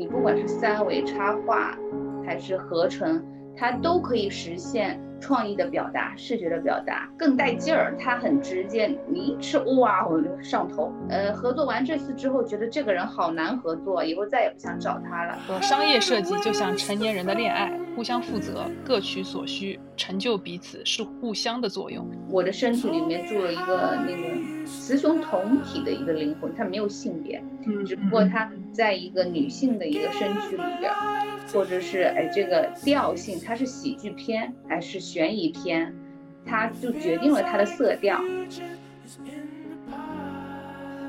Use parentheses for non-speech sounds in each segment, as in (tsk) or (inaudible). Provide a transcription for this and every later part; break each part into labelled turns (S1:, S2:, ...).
S1: 你不管是三维插画还是合成，它都可以实现。创意的表达，视觉的表达更带劲儿，它很直接，你一吃哇，我就上头。呃，合作完这次之后，觉得这个人好难合作，以后再也不想找他了。
S2: 说商业设计就像成年人的恋爱，互相负责，各取所需，成就彼此，是互相的作用。
S1: 我的身体里面住了一个那个雌雄同体的一个灵魂，它没有性别，只不过它在一个女性的一个身躯里边。或者是哎，这个调性它是喜剧片还是悬疑片，它就决定了它的色调。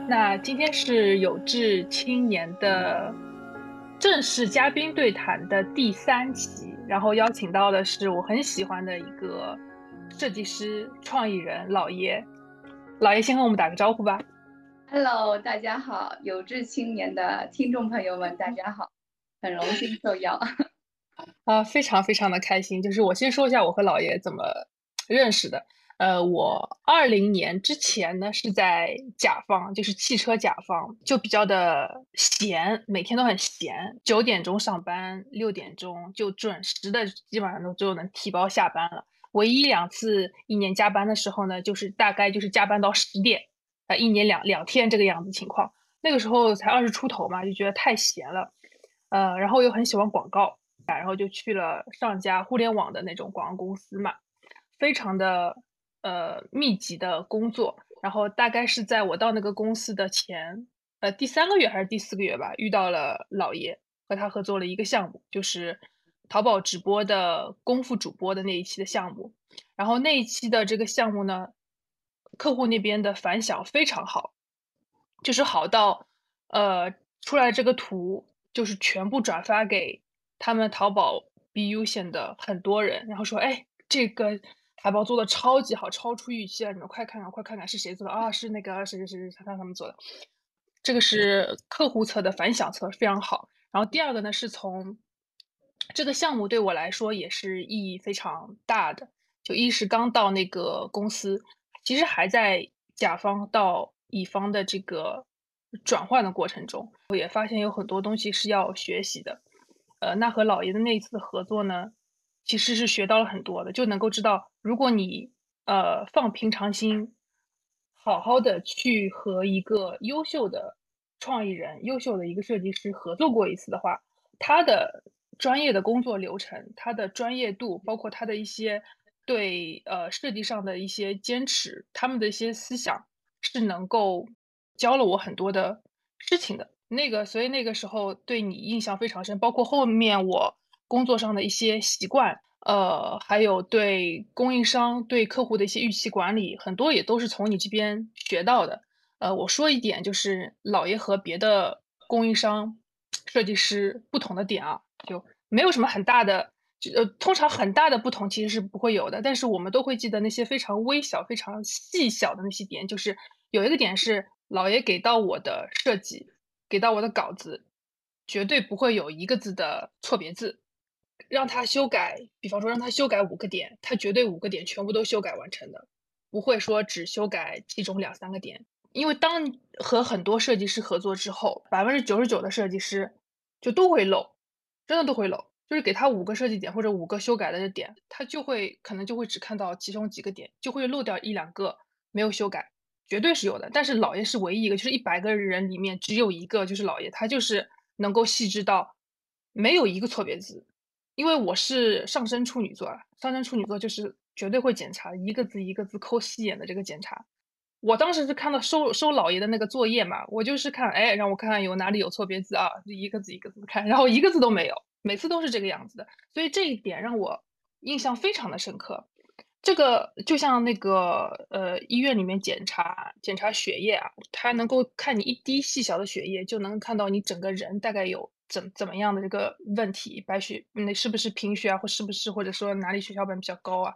S2: 那今天是有志青年的正式嘉宾对谈的第三期，然后邀请到的是我很喜欢的一个设计师、创意人老爷。老爷先和我们打个招呼吧。
S1: Hello，大家好，有志青年的听众朋友们，大家好。很荣幸受邀 (laughs)
S2: 啊，非常非常的开心。就是我先说一下我和老爷怎么认识的。呃，我二零年之前呢是在甲方，就是汽车甲方，就比较的闲，每天都很闲。九点钟上班，六点钟就准时的，基本上都就能提包下班了。唯一两次一年加班的时候呢，就是大概就是加班到十点，呃，一年两两天这个样子情况。那个时候才二十出头嘛，就觉得太闲了。呃，然后又很喜欢广告，然后就去了上家互联网的那种广告公司嘛，非常的呃密集的工作。然后大概是在我到那个公司的前呃第三个月还是第四个月吧，遇到了老爷，和他合作了一个项目，就是淘宝直播的功夫主播的那一期的项目。然后那一期的这个项目呢，客户那边的反响非常好，就是好到呃出来这个图。就是全部转发给他们淘宝 BU 线的很多人，然后说：“哎，这个海报做的超级好，超出预期了，你们快看看，快看看是谁做的啊？是那个谁谁谁谁他他们做的。这个是客户侧的反响侧非常好。然后第二个呢，是从这个项目对我来说也是意义非常大的。就一是刚到那个公司，其实还在甲方到乙方的这个。”转换的过程中，我也发现有很多东西是要学习的。呃，那和老爷的那一次合作呢，其实是学到了很多的，就能够知道，如果你呃放平常心，好好的去和一个优秀的创意人、优秀的一个设计师合作过一次的话，他的专业的工作流程、他的专业度，包括他的一些对呃设计上的一些坚持，他们的一些思想是能够。教了我很多的事情的那个，所以那个时候对你印象非常深，包括后面我工作上的一些习惯，呃，还有对供应商、对客户的一些预期管理，很多也都是从你这边学到的。呃，我说一点，就是老爷和别的供应商、设计师不同的点啊，就没有什么很大的，呃，通常很大的不同其实是不会有的，但是我们都会记得那些非常微小、非常细小的那些点，就是有一个点是。老爷给到我的设计，给到我的稿子，绝对不会有一个字的错别字。让他修改，比方说让他修改五个点，他绝对五个点全部都修改完成的，不会说只修改其中两三个点。因为当和很多设计师合作之后，百分之九十九的设计师就都会漏，真的都会漏。就是给他五个设计点或者五个修改的点，他就会可能就会只看到其中几个点，就会漏掉一两个没有修改。绝对是有的，但是老爷是唯一一个，就是一百个人里面只有一个，就是老爷，他就是能够细致到没有一个错别字。因为我是上升处女座啊，上升处女座就是绝对会检查一个字一个字抠细眼的这个检查。我当时是看到收收老爷的那个作业嘛，我就是看，哎，让我看看有哪里有错别字啊，就一个字一个字看，然后一个字都没有，每次都是这个样子的，所以这一点让我印象非常的深刻。这个就像那个呃医院里面检查检查血液啊，他能够看你一滴细小的血液，就能看到你整个人大概有怎怎么样的这个问题，白血那是不是贫血啊，或是不是或者说哪里血小板比较高啊？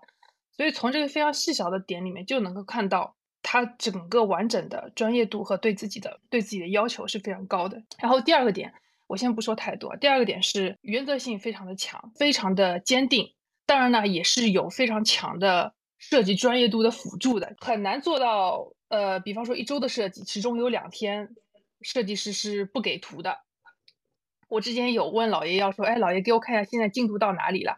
S2: 所以从这个非常细小的点里面就能够看到他整个完整的专业度和对自己的对自己的要求是非常高的。然后第二个点，我先不说太多，第二个点是原则性非常的强，非常的坚定。当然呢，也是有非常强的设计专业度的辅助的，很难做到。呃，比方说一周的设计，其中有两天设计师是不给图的，我之前有问老爷要说，哎，老爷给我看一下现在进度到哪里了。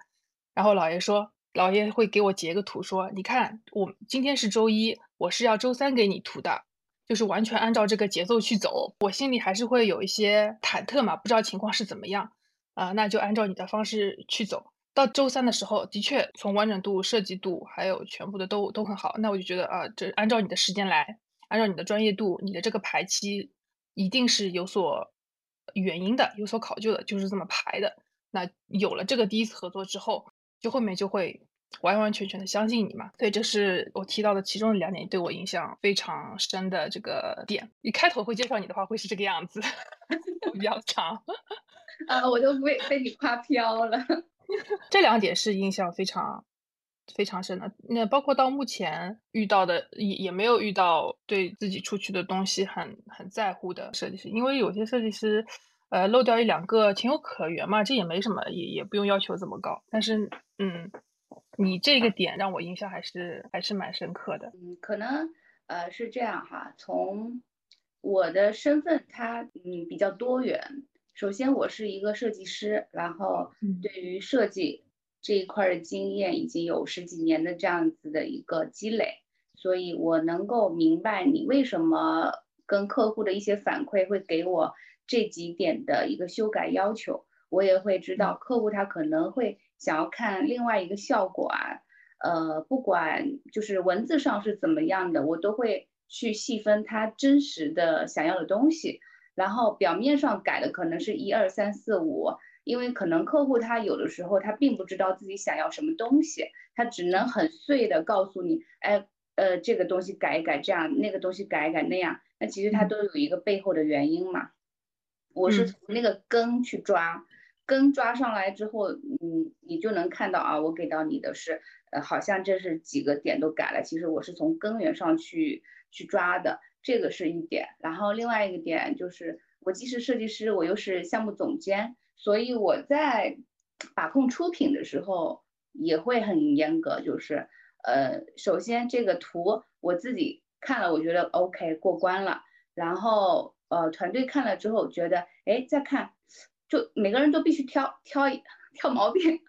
S2: 然后老爷说，老爷会给我截个图，说你看，我今天是周一，我是要周三给你图的，就是完全按照这个节奏去走。我心里还是会有一些忐忑嘛，不知道情况是怎么样啊，那就按照你的方式去走。到周三的时候，的确从完整度、设计度还有全部的都都很好。那我就觉得啊，这按照你的时间来，按照你的专业度，你的这个排期一定是有所原因的，有所考究的，就是这么排的。那有了这个第一次合作之后，就后面就会完完全全的相信你嘛。所以这是我提到的其中的两点，对我印象非常深的这个点。一开头会介绍你的话，会是这个样子，(laughs) 比较长。(laughs)
S1: 啊，我都被被你夸飘了。(laughs)
S2: 这两点是印象非常非常深的。那包括到目前遇到的，也也没有遇到对自己出去的东西很很在乎的设计师。因为有些设计师，呃，漏掉一两个情有可原嘛，这也没什么，也也不用要求这么高。但是，嗯，你这个点让我印象还是还是蛮深刻的。
S1: 嗯，可能呃是这样哈，从我的身份，它嗯比较多元。首先，我是一个设计师，然后对于设计这一块的经验已经有十几年的这样子的一个积累，所以我能够明白你为什么跟客户的一些反馈会给我这几点的一个修改要求，我也会知道客户他可能会想要看另外一个效果啊，呃，不管就是文字上是怎么样的，我都会去细分他真实的想要的东西。然后表面上改的可能是一二三四五，因为可能客户他有的时候他并不知道自己想要什么东西，他只能很碎的告诉你，哎，呃，这个东西改一改，这样那个东西改一改那样，那其实他都有一个背后的原因嘛。我是从那个根去抓，根抓上来之后，嗯，你就能看到啊，我给到你的是，呃，好像这是几个点都改了，其实我是从根源上去去抓的。这个是一点，然后另外一个点就是，我既是设计师，我又是项目总监，所以我在把控出品的时候也会很严格。就是，呃，首先这个图我自己看了，我觉得 OK 过关了，然后呃团队看了之后觉得，哎，再看，就每个人都必须挑挑挑毛病，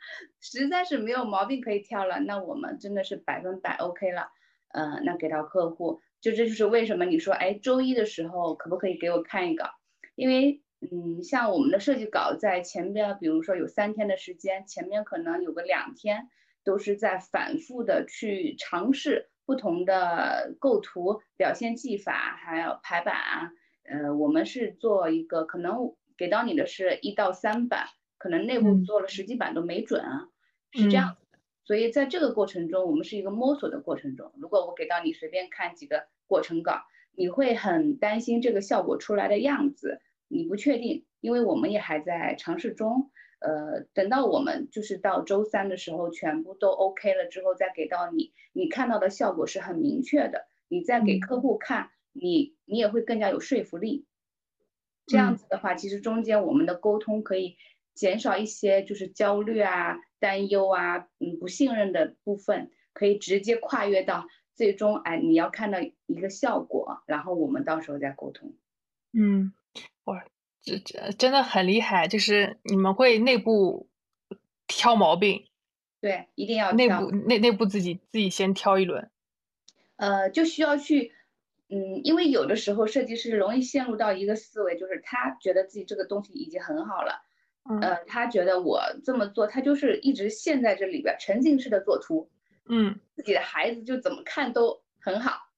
S1: 实在是没有毛病可以挑了，那我们真的是百分百 OK 了，呃，那给到客户。就这就是为什么你说，哎，周一的时候可不可以给我看一个？因为，嗯，像我们的设计稿在前边，比如说有三天的时间，前面可能有个两天都是在反复的去尝试不同的构图、表现技法，还有排版啊。呃，我们是做一个，可能给到你的是一到三版，可能内部做了十几版都没准啊，是这样子的。所以在这个过程中，我们是一个摸索的过程中。如果我给到你随便看几个过程稿，你会很担心这个效果出来的样子，你不确定，因为我们也还在尝试中。呃，等到我们就是到周三的时候，全部都 OK 了之后，再给到你，你看到的效果是很明确的，你再给客户看，你你也会更加有说服力。这样子的话，其实中间我们的沟通可以减少一些就是焦虑啊。担忧啊，嗯，不信任的部分可以直接跨越到最终，哎，你要看到一个效果，然后我们到时候再沟通。
S2: 嗯，哇，这这真的很厉害，就是你们会内部挑毛病，
S1: 对，一定要
S2: 内部内内部自己自己先挑一轮。
S1: 呃，就需要去，嗯，因为有的时候设计师容易陷入到一个思维，就是他觉得自己这个东西已经很好了。呃，他觉得我这么做，他就是一直陷在这里边，沉浸式的做图，
S2: 嗯，
S1: 自己的孩子就怎么看都很好，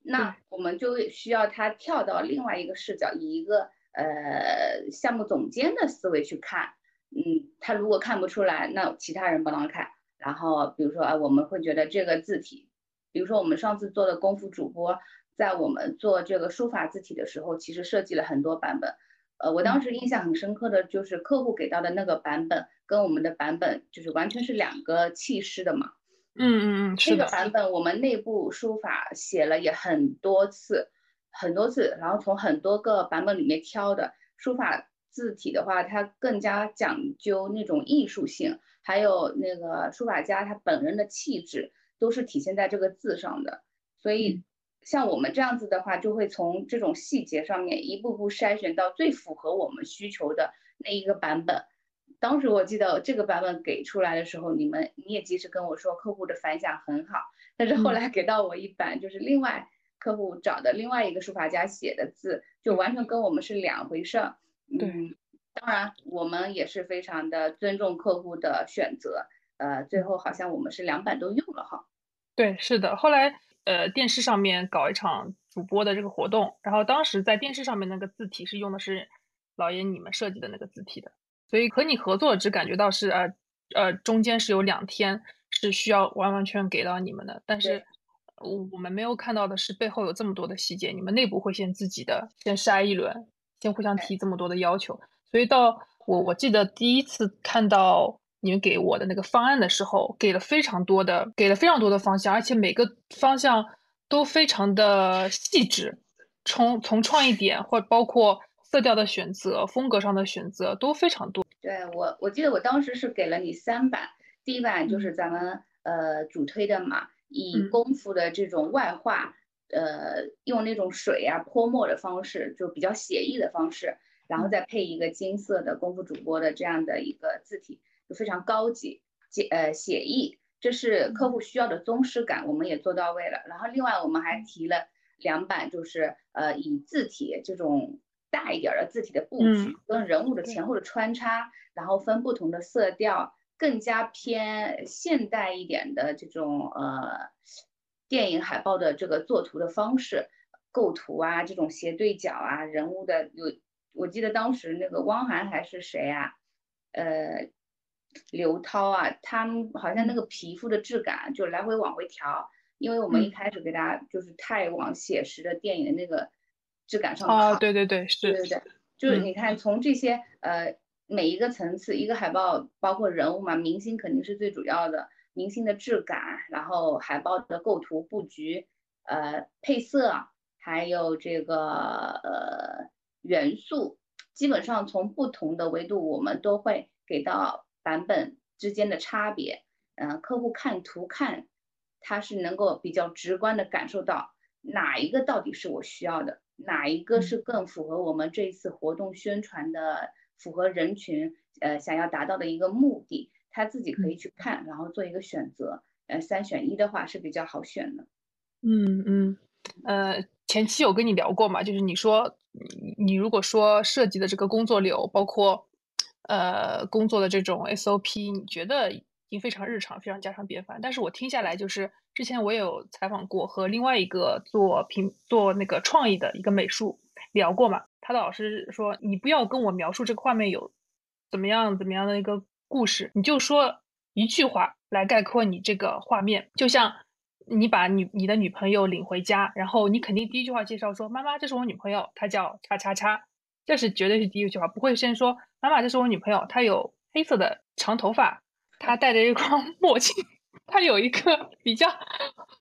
S1: 那我们就需要他跳到另外一个视角，以一个呃项目总监的思维去看，嗯，他如果看不出来，那其他人帮他看，然后比如说啊，我们会觉得这个字体，比如说我们上次做的功夫主播，在我们做这个书法字体的时候，其实设计了很多版本。呃，我当时印象很深刻的就是客户给到的那个版本，跟我们的版本就是完全是两个气势的嘛。
S2: 嗯嗯嗯，
S1: 这个版本我们内部书法写了也很多次，很多次，然后从很多个版本里面挑的书法字体的话，它更加讲究那种艺术性，还有那个书法家他本人的气质，都是体现在这个字上的，所以。像我们这样子的话，就会从这种细节上面一步步筛选到最符合我们需求的那一个版本。当时我记得这个版本给出来的时候，你们你也及时跟我说客户的反响很好，但是后来给到我一版，就是另外客户找的另外一个书法家写的字，就完全跟我们是两回事儿。嗯，当然我们也是非常的尊重客户的选择，呃，最后好像我们是两版都用了哈。
S2: 对，是的，后来呃电视上面搞一场主播的这个活动，然后当时在电视上面那个字体是用的是老爷你们设计的那个字体的。所以和你合作只感觉到是呃呃中间是有两天是需要完完全给到你们的，但是我我们没有看到的是背后有这么多的细节，你们内部会先自己的先筛一轮，先互相提这么多的要求。所以到我我记得第一次看到你们给我的那个方案的时候，给了非常多的给了非常多的方向，而且每个方向都非常的细致，从从创意点或包括。色调的选择、风格上的选择都非常多。
S1: 对我，我记得我当时是给了你三版，第一版就是咱们呃主推的嘛，以功夫的这种外化，呃用那种水啊泼墨的方式，就比较写意的方式，然后再配一个金色的功夫主播的这样的一个字体，就非常高级、写呃写意，这是客户需要的宗师感，我们也做到位了。然后另外我们还提了两版，就是呃以字体这种。大一点的字体的布局，跟人物的前后的穿插，然后分不同的色调，更加偏现代一点的这种呃电影海报的这个作图的方式，构图啊，这种斜对角啊，人物的有，我记得当时那个汪涵还是谁啊，呃，刘涛啊，他们好像那个皮肤的质感就来回往回调，因为我们一开始给大家就是太往写实的电影的那个。质感上
S2: 啊，对对对，是，
S1: 对对对，就是你看从这些呃每一个层次，一个海报包括人物嘛，明星肯定是最主要的，明星的质感，然后海报的构图布局，呃配色，还有这个呃元素，基本上从不同的维度，我们都会给到版本之间的差别，嗯，客户看图看，他是能够比较直观的感受到哪一个到底是我需要的。哪一个是更符合我们这一次活动宣传的，符合人群呃想要达到的一个目的，他自己可以去看，然后做一个选择。呃，三选一的话是比较好选的。
S2: 嗯嗯，呃，前期有跟你聊过嘛？就是你说你你如果说设计的这个工作流，包括呃工作的这种 SOP，你觉得已经非常日常，非常家常便饭。但是我听下来就是。之前我也有采访过和另外一个做平做那个创意的一个美术聊过嘛，他的老师说你不要跟我描述这个画面有怎么样怎么样的一个故事，你就说一句话来概括你这个画面，就像你把女你的女朋友领回家，然后你肯定第一句话介绍说妈妈这是我女朋友，她叫叉叉叉，这是绝对是第一句话，不会先说妈妈这是我女朋友，她有黑色的长头发，她戴着一双 (laughs) 墨镜。她有一个比较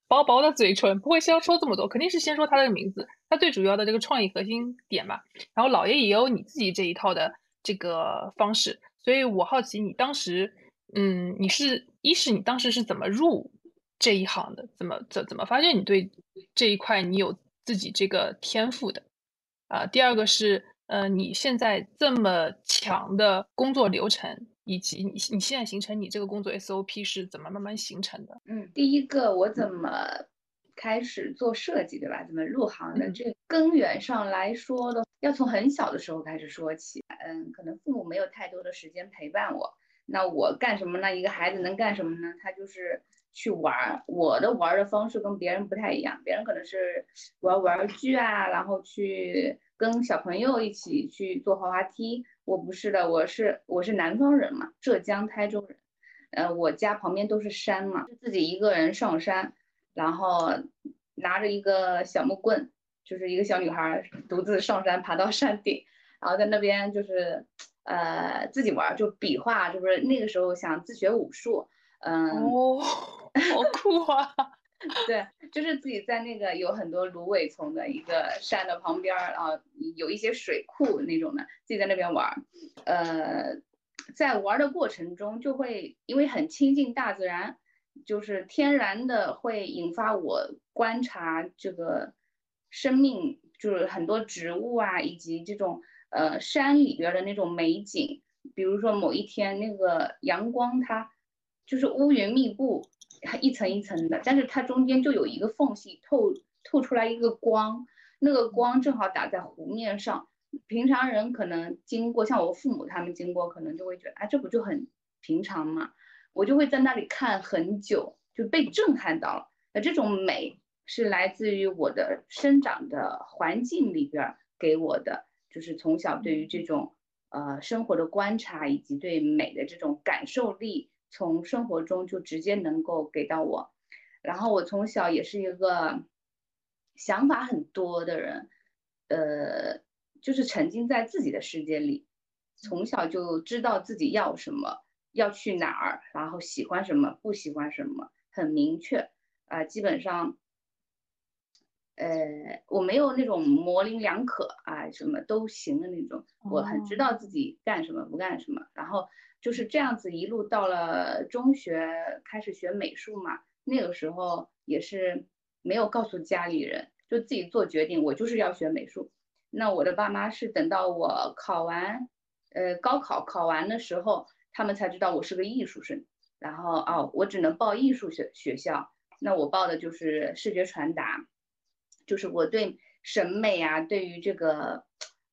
S2: 薄薄的嘴唇，不会先说这么多，肯定是先说她的名字，她最主要的这个创意核心点嘛。然后老爷也有你自己这一套的这个方式，所以我好奇你当时，嗯，你是一是你当时是怎么入这一行的，怎么怎怎么发现你对这一块你有自己这个天赋的啊？第二个是，呃，你现在这么强的工作流程。以及你你现在形成你这个工作 SOP 是怎么慢慢形成的？
S1: 嗯，第一个我怎么开始做设计，对吧？怎么入行的？这根源上来说的，要从很小的时候开始说起。嗯，可能父母没有太多的时间陪伴我，那我干什么呢？一个孩子能干什么呢？他就是去玩。我的玩的方式跟别人不太一样，别人可能是玩玩具啊，然后去跟小朋友一起去坐滑滑梯。我不是的，我是我是南方人嘛，浙江台州人，呃，我家旁边都是山嘛，自己一个人上山，然后拿着一个小木棍，就是一个小女孩独自上山，爬到山顶，然后在那边就是呃自己玩，就比划，就是那个时候想自学武术，嗯，
S2: 哦，好酷啊！(laughs)
S1: 对，就是自己在那个有很多芦苇丛的一个山的旁边儿，然后有一些水库那种的，自己在那边玩儿。呃，在玩的过程中，就会因为很亲近大自然，就是天然的会引发我观察这个生命，就是很多植物啊，以及这种呃山里边的那种美景，比如说某一天那个阳光它就是乌云密布，一层一层的，但是它中间就有一个缝隙透透出来一个光，那个光正好打在湖面上。平常人可能经过，像我父母他们经过，可能就会觉得，哎，这不就很平常吗？我就会在那里看很久，就被震撼到了。那这种美是来自于我的生长的环境里边给我的，就是从小对于这种呃生活的观察以及对美的这种感受力，从生活中就直接能够给到我。然后我从小也是一个想法很多的人，呃。就是沉浸在自己的世界里，从小就知道自己要什么，要去哪儿，然后喜欢什么，不喜欢什么，很明确啊。基本上，呃，我没有那种模棱两可啊，什么都行的那种。我很知道自己干什么，不干什么。然后就是这样子一路到了中学，开始学美术嘛。那个时候也是没有告诉家里人，就自己做决定，我就是要学美术。那我的爸妈是等到我考完，呃，高考考完的时候，他们才知道我是个艺术生。然后哦，我只能报艺术学学校。那我报的就是视觉传达，就是我对审美啊，对于这个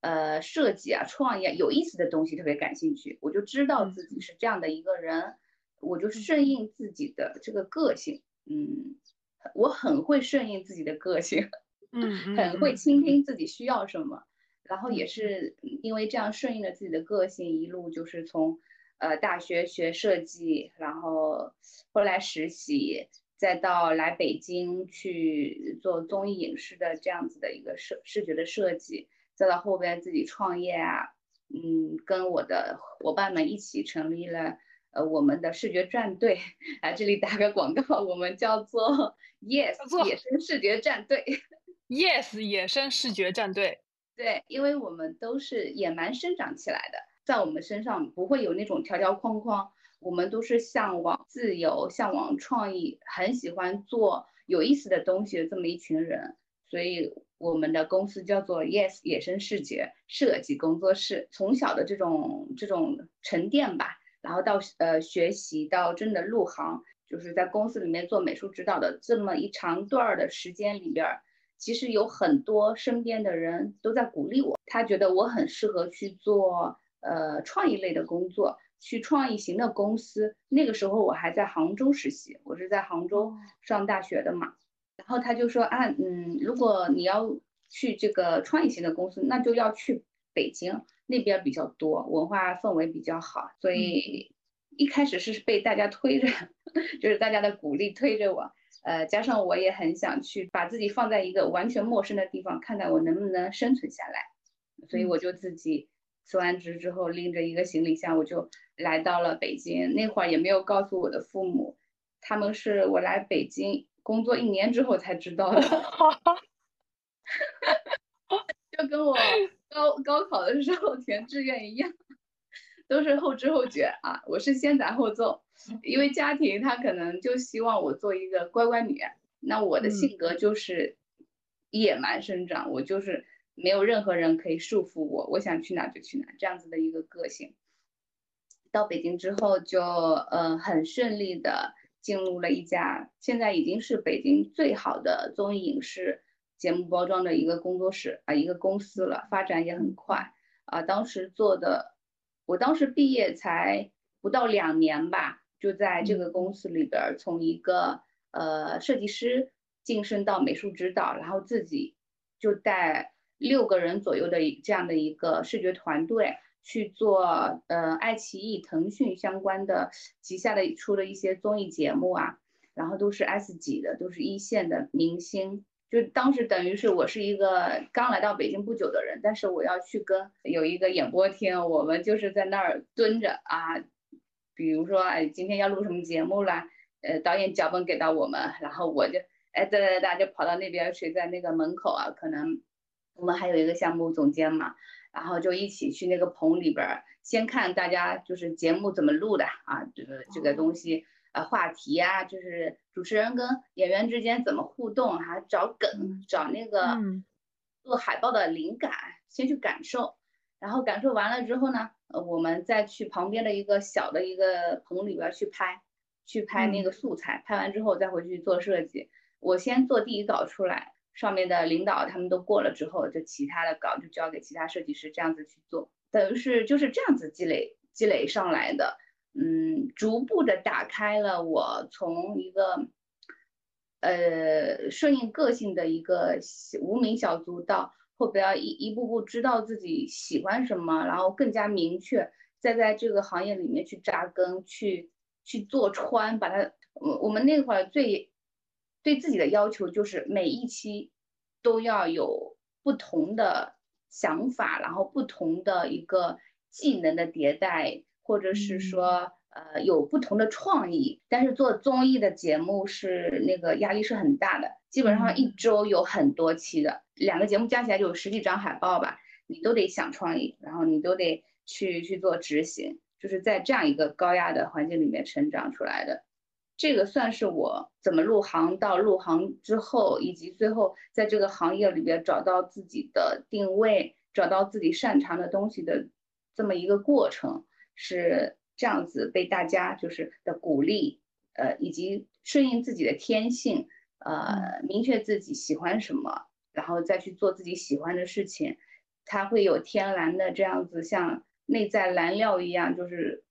S1: 呃设计啊、创意啊有意思的东西特别感兴趣。我就知道自己是这样的一个人，我就顺应自己的这个个性。嗯，我很会顺应自己的个性。(laughs)
S2: 嗯，
S1: 很会倾听自己需要什么，然后也是因为这样顺应了自己的个性，一路就是从，呃，大学学设计，然后后来实习，再到来北京去做综艺影视的这样子的一个视视觉的设计，再到后边自己创业啊，嗯，跟我的伙伴们一起成立了呃我们的视觉战队，来这里打个广告，我们叫做 (laughs) Yes 野生视觉战队。
S2: Yes，野生视觉战队。
S1: 对，因为我们都是野蛮生长起来的，在我们身上不会有那种条条框框，我们都是向往自由、向往创意，很喜欢做有意思的东西的这么一群人。所以我们的公司叫做 Yes 野生视觉设计工作室。从小的这种这种沉淀吧，然后到呃学习，到真的入行，就是在公司里面做美术指导的这么一长段儿的时间里边。其实有很多身边的人都在鼓励我，他觉得我很适合去做呃创意类的工作，去创意型的公司。那个时候我还在杭州实习，我是在杭州上大学的嘛。然后他就说啊，嗯，如果你要去这个创意型的公司，那就要去北京那边比较多，文化氛围比较好。所以一开始是被大家推着，(laughs) 就是大家的鼓励推着我。呃，加上我也很想去把自己放在一个完全陌生的地方，看看我能不能生存下来，所以我就自己辞完职之后，拎着一个行李箱，我就来到了北京。那会儿也没有告诉我的父母，他们是我来北京工作一年之后才知道的，(laughs) 就跟我高高考的时候填志愿一样。都是后知后觉啊，我是先斩后奏，因为家庭他可能就希望我做一个乖乖女，那我的性格就是野蛮生长，我就是没有任何人可以束缚我，我想去哪就去哪这样子的一个个性。到北京之后就呃很顺利的进入了一家现在已经是北京最好的综艺影视节目包装的一个工作室啊一个公司了，发展也很快啊，当时做的。我当时毕业才不到两年吧，就在这个公司里边，从一个呃设计师晋升到美术指导，然后自己就带六个人左右的这样的一个视觉团队去做呃爱奇艺、腾讯相关的旗下的出的一些综艺节目啊，然后都是 S 级的，都是一线的明星。就当时等于是我是一个刚来到北京不久的人，但是我要去跟有一个演播厅，我们就是在那儿蹲着啊，比如说哎今天要录什么节目啦，呃导演脚本给到我们，然后我就哎哒哒哒就跑到那边去，在那个门口啊，可能我们还有一个项目总监嘛，然后就一起去那个棚里边先看大家就是节目怎么录的啊，这个这个东西。呃，话题呀，就是主持人跟演员之间怎么互动，还找梗，找那个做海报的灵感，先去感受。然后感受完了之后呢，呃，我们再去旁边的一个小的一个棚里边去拍，去拍那个素材，拍完之后再回去做设计。我先做第一稿出来，上面的领导他们都过了之后，就其他的稿就交给其他设计师这样子去做，等于是就是这样子积累积累上来的。嗯，逐步的打开了我从一个呃顺应个性的一个无名小卒到。后边一一步步知道自己喜欢什么，然后更加明确，再在这个行业里面去扎根，去去做穿，把它。我我们那会儿最对自己的要求就是每一期都要有不同的想法，然后不同的一个技能的迭代，或者是说。呃，有不同的创意，但是做综艺的节目是那个压力是很大的，基本上一周有很多期的，两个节目加起来就有十几张海报吧，你都得想创意，然后你都得去去做执行，就是在这样一个高压的环境里面成长出来的，这个算是我怎么入行到入行之后，以及最后在这个行业里边找到自己的定位，找到自己擅长的东西的这么一个过程是。这样子被大家就是的鼓励，呃，以及顺应自己的天性，呃，明确自己喜欢什么，然后再去做自己喜欢的事情，它会有天然的这样子，像内在燃料一样，就是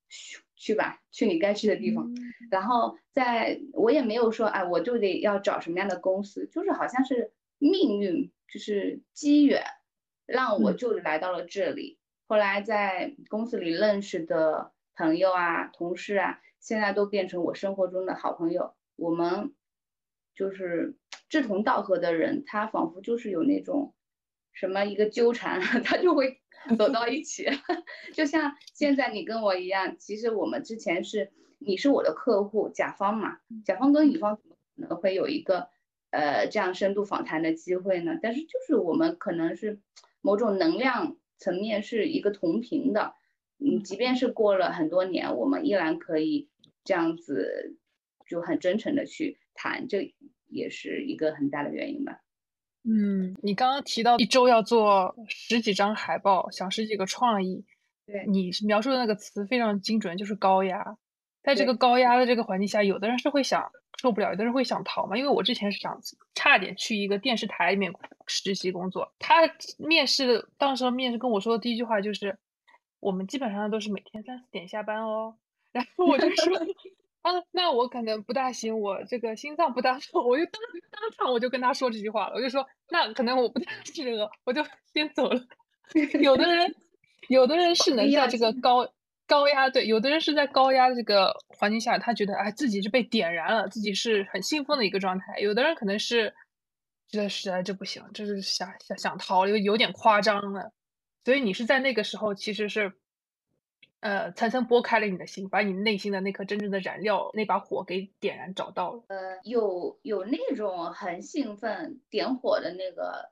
S1: 去吧，去你该去的地方。然后在我也没有说，哎，我就得要找什么样的公司，就是好像是命运，就是机缘，让我就来到了这里。后来在公司里认识的。朋友啊，同事啊，现在都变成我生活中的好朋友。我们就是志同道合的人，他仿佛就是有那种什么一个纠缠，(laughs) 他就会 (laughs) 走到一起。(laughs) 就像现在你跟我一样，其实我们之前是你是我的客户，甲方嘛，甲方跟乙方怎么可能会有一个呃这样深度访谈的机会呢？但是就是我们可能是某种能量层面是一个同频的。嗯，即便是过了很多年，我们依然可以这样子就很真诚的去谈，这也是一个很大的原因吧。
S2: 嗯，你刚刚提到一周要做十几张海报，想十几个创意，
S1: 对
S2: 你描述的那个词非常精准，就是高压。在这个高压的这个环境下，有的人是会想受不了，有的人会想逃嘛。因为我之前是想差点去一个电视台里面实习工作，他面试当时面试跟我说的第一句话就是。我们基本上都是每天三四点下班哦，(laughs) 然后我就说啊，那我可能不大行，我这个心脏不大好，(laughs) 我就当当场我就跟他说这句话了，我就说那可能我不太适合，我就 (laughs) 先走了。有的人，有的人是能在这个高高压对，有的人是在高压的这个环境下，他觉得哎自己是被点燃了，自己是很兴奋的一个状态。有的人可能是觉得实在这不行，这是想想想逃，有有点夸张了。所以你是在那个时候，其实是，呃，层层剥开了你的心，把你内心的那颗真正的燃料，那把火给点燃，找到了。
S1: 呃，有有那种很兴奋点火的那个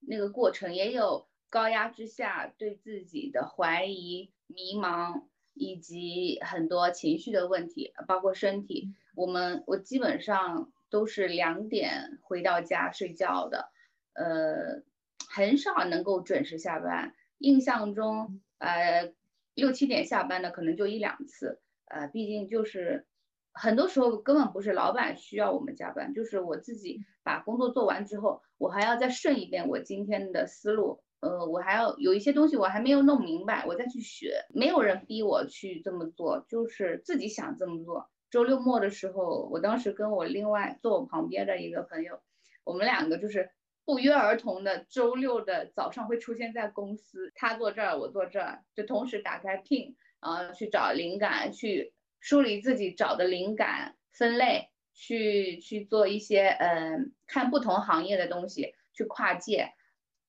S1: 那个过程，也有高压之下对自己的怀疑、迷茫，以及很多情绪的问题，包括身体。我们我基本上都是两点回到家睡觉的，呃，很少能够准时下班。印象中，呃，六七点下班的可能就一两次，呃，毕竟就是很多时候根本不是老板需要我们加班，就是我自己把工作做完之后，我还要再顺一遍我今天的思路，呃，我还要有一些东西我还没有弄明白，我再去学，没有人逼我去这么做，就是自己想这么做。周六末的时候，我当时跟我另外坐我旁边的一个朋友，我们两个就是。不约而同的周六的早上会出现在公司，他坐这儿，我坐这儿，就同时打开 Pin，啊，去找灵感，去梳理自己找的灵感，分类，去去做一些，嗯，看不同行业的东西，去跨界。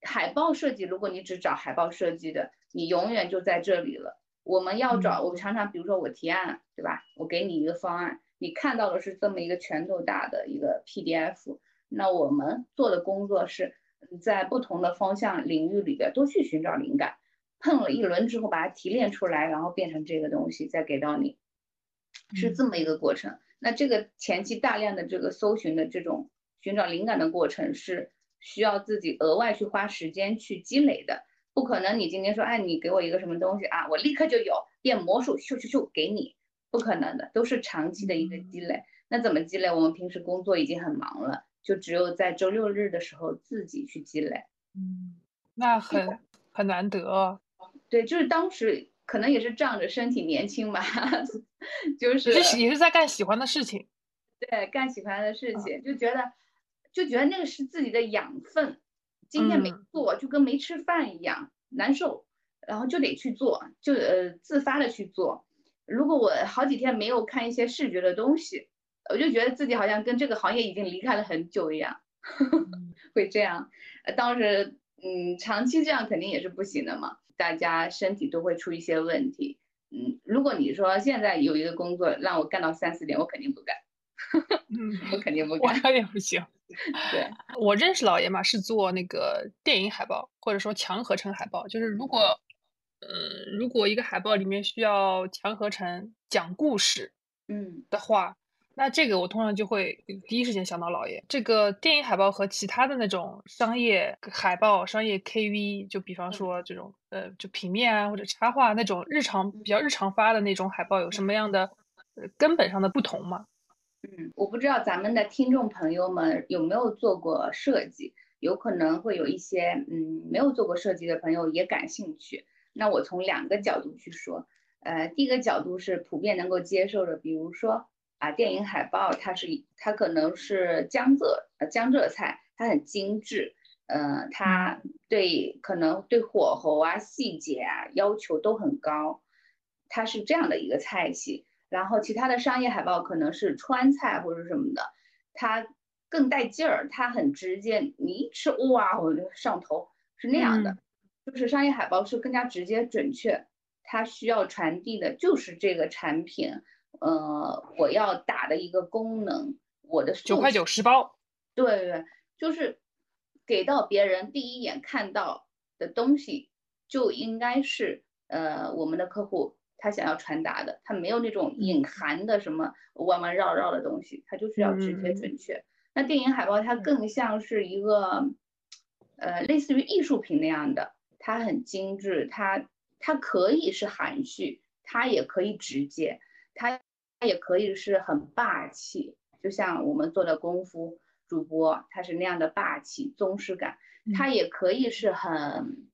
S1: 海报设计，如果你只找海报设计的，你永远就在这里了。我们要找，我常常，比如说我提案，对吧？我给你一个方案，你看到的是这么一个拳头大的一个 PDF。那我们做的工作是在不同的方向领域里边都去寻找灵感，碰了一轮之后把它提炼出来，然后变成这个东西再给到你，是这么一个过程。那这个前期大量的这个搜寻的这种寻找灵感的过程是需要自己额外去花时间去积累的。不可能你今天说，哎，你给我一个什么东西啊，我立刻就有变魔术，咻咻咻给你，不可能的，都是长期的一个积累。那怎么积累？我们平时工作已经很忙了，就只有在周六日的时候自己去积累。
S2: 嗯，那很很难得。
S1: 对，就是当时可能也是仗着身体年轻吧，(laughs) 就是
S2: 也是在干喜欢的事情。
S1: 对，干喜欢的事情，就觉得就觉得那个是自己的养分。今天没做，就跟没吃饭一样难受，然后就得去做，就呃自发的去做。如果我好几天没有看一些视觉的东西，我就觉得自己好像跟这个行业已经离开了很久一样，(laughs) 会这样。当时嗯，长期这样肯定也是不行的嘛，大家身体都会出一些问题。嗯，如果你说现在有一个工作让我干到三四点，我肯定不干，我肯定不干，
S2: 我也不行。
S1: 对
S2: 我认识老爷嘛，是做那个电影海报或者说强合成海报。就是如果，嗯，如果一个海报里面需要强合成讲故事，
S1: 嗯
S2: 的话，那这个我通常就会第一时间想到老爷。这个电影海报和其他的那种商业海报、商业 KV，就比方说这种呃，就平面啊或者插画那种日常比较日常发的那种海报，有什么样的根本上的不同吗？
S1: 嗯，我不知道咱们的听众朋友们有没有做过设计，有可能会有一些嗯没有做过设计的朋友也感兴趣。那我从两个角度去说，呃，第一个角度是普遍能够接受的，比如说啊，电影海报它是它可能是江浙呃江浙菜，它很精致，呃，它对可能对火候啊细节啊要求都很高，它是这样的一个菜系。然后其他的商业海报可能是川菜或者什么的，它更带劲儿，它很直接，你一吃哇，我就上头，是那样的。就是商业海报是更加直接准确，它需要传递的就是这个产品，呃，我要打的一个功能，我的
S2: 九块九十包，
S1: 对对，就是给到别人第一眼看到的东西就应该是呃我们的客户。他想要传达的，他没有那种隐含的什么弯弯绕绕的东西，他就是要直接准确。那电影海报它更像是一个，呃，类似于艺术品那样的，它很精致，它它可以是含蓄，它也可以直接，它它也可以是很霸气，就像我们做的功夫主播，他是那样的霸气宗师感，它也可以是很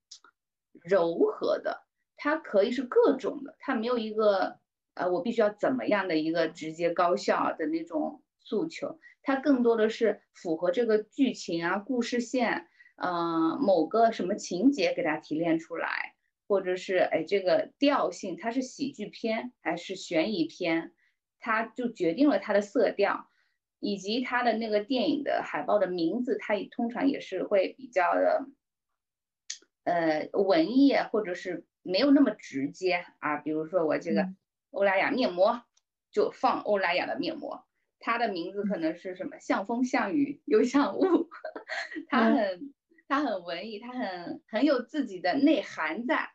S1: 柔和的。它可以是各种的，它没有一个呃，我必须要怎么样的一个直接高效的那种诉求，它更多的是符合这个剧情啊、故事线，呃，某个什么情节给它提炼出来，或者是哎这个调性，它是喜剧片还是悬疑片，它就决定了它的色调，以及它的那个电影的海报的名字，它也通常也是会比较的，呃，文艺或者是。没有那么直接啊，比如说我这个欧莱雅面膜，就放欧莱雅的面膜，它的名字可能是什么像风像雨又像雾，(laughs) 它很它很文艺，它很很有自己的内涵在，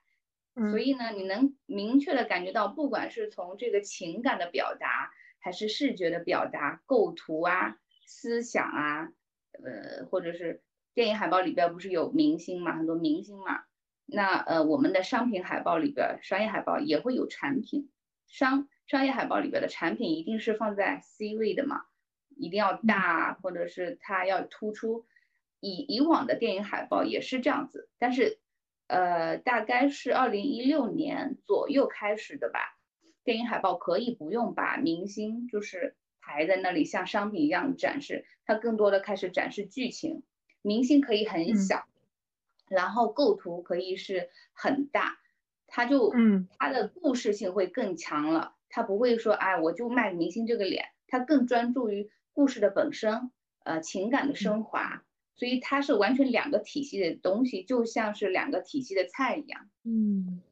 S1: 所以呢，你能明确的感觉到，不管是从这个情感的表达，还是视觉的表达，构图啊、思想啊，呃，或者是电影海报里边不是有明星嘛，很多明星嘛。那呃，我们的商品海报里边，商业海报也会有产品，商商业海报里边的产品一定是放在 C 位的嘛，一定要大，或者是它要突出。以以往的电影海报也是这样子，但是呃，大概是二零一六年左右开始的吧，电影海报可以不用把明星就是排在那里像商品一样展示，它更多的开始展示剧情，明星可以很小。然后构图可以是很大，它就
S2: 嗯，
S1: 它的故事性会更强了。它不会说哎，我就卖明星这个脸，它更专注于故事的本身，呃，情感的升华。所以它是完全两个体系的东西，就像是两个体系的菜一样。
S2: 嗯，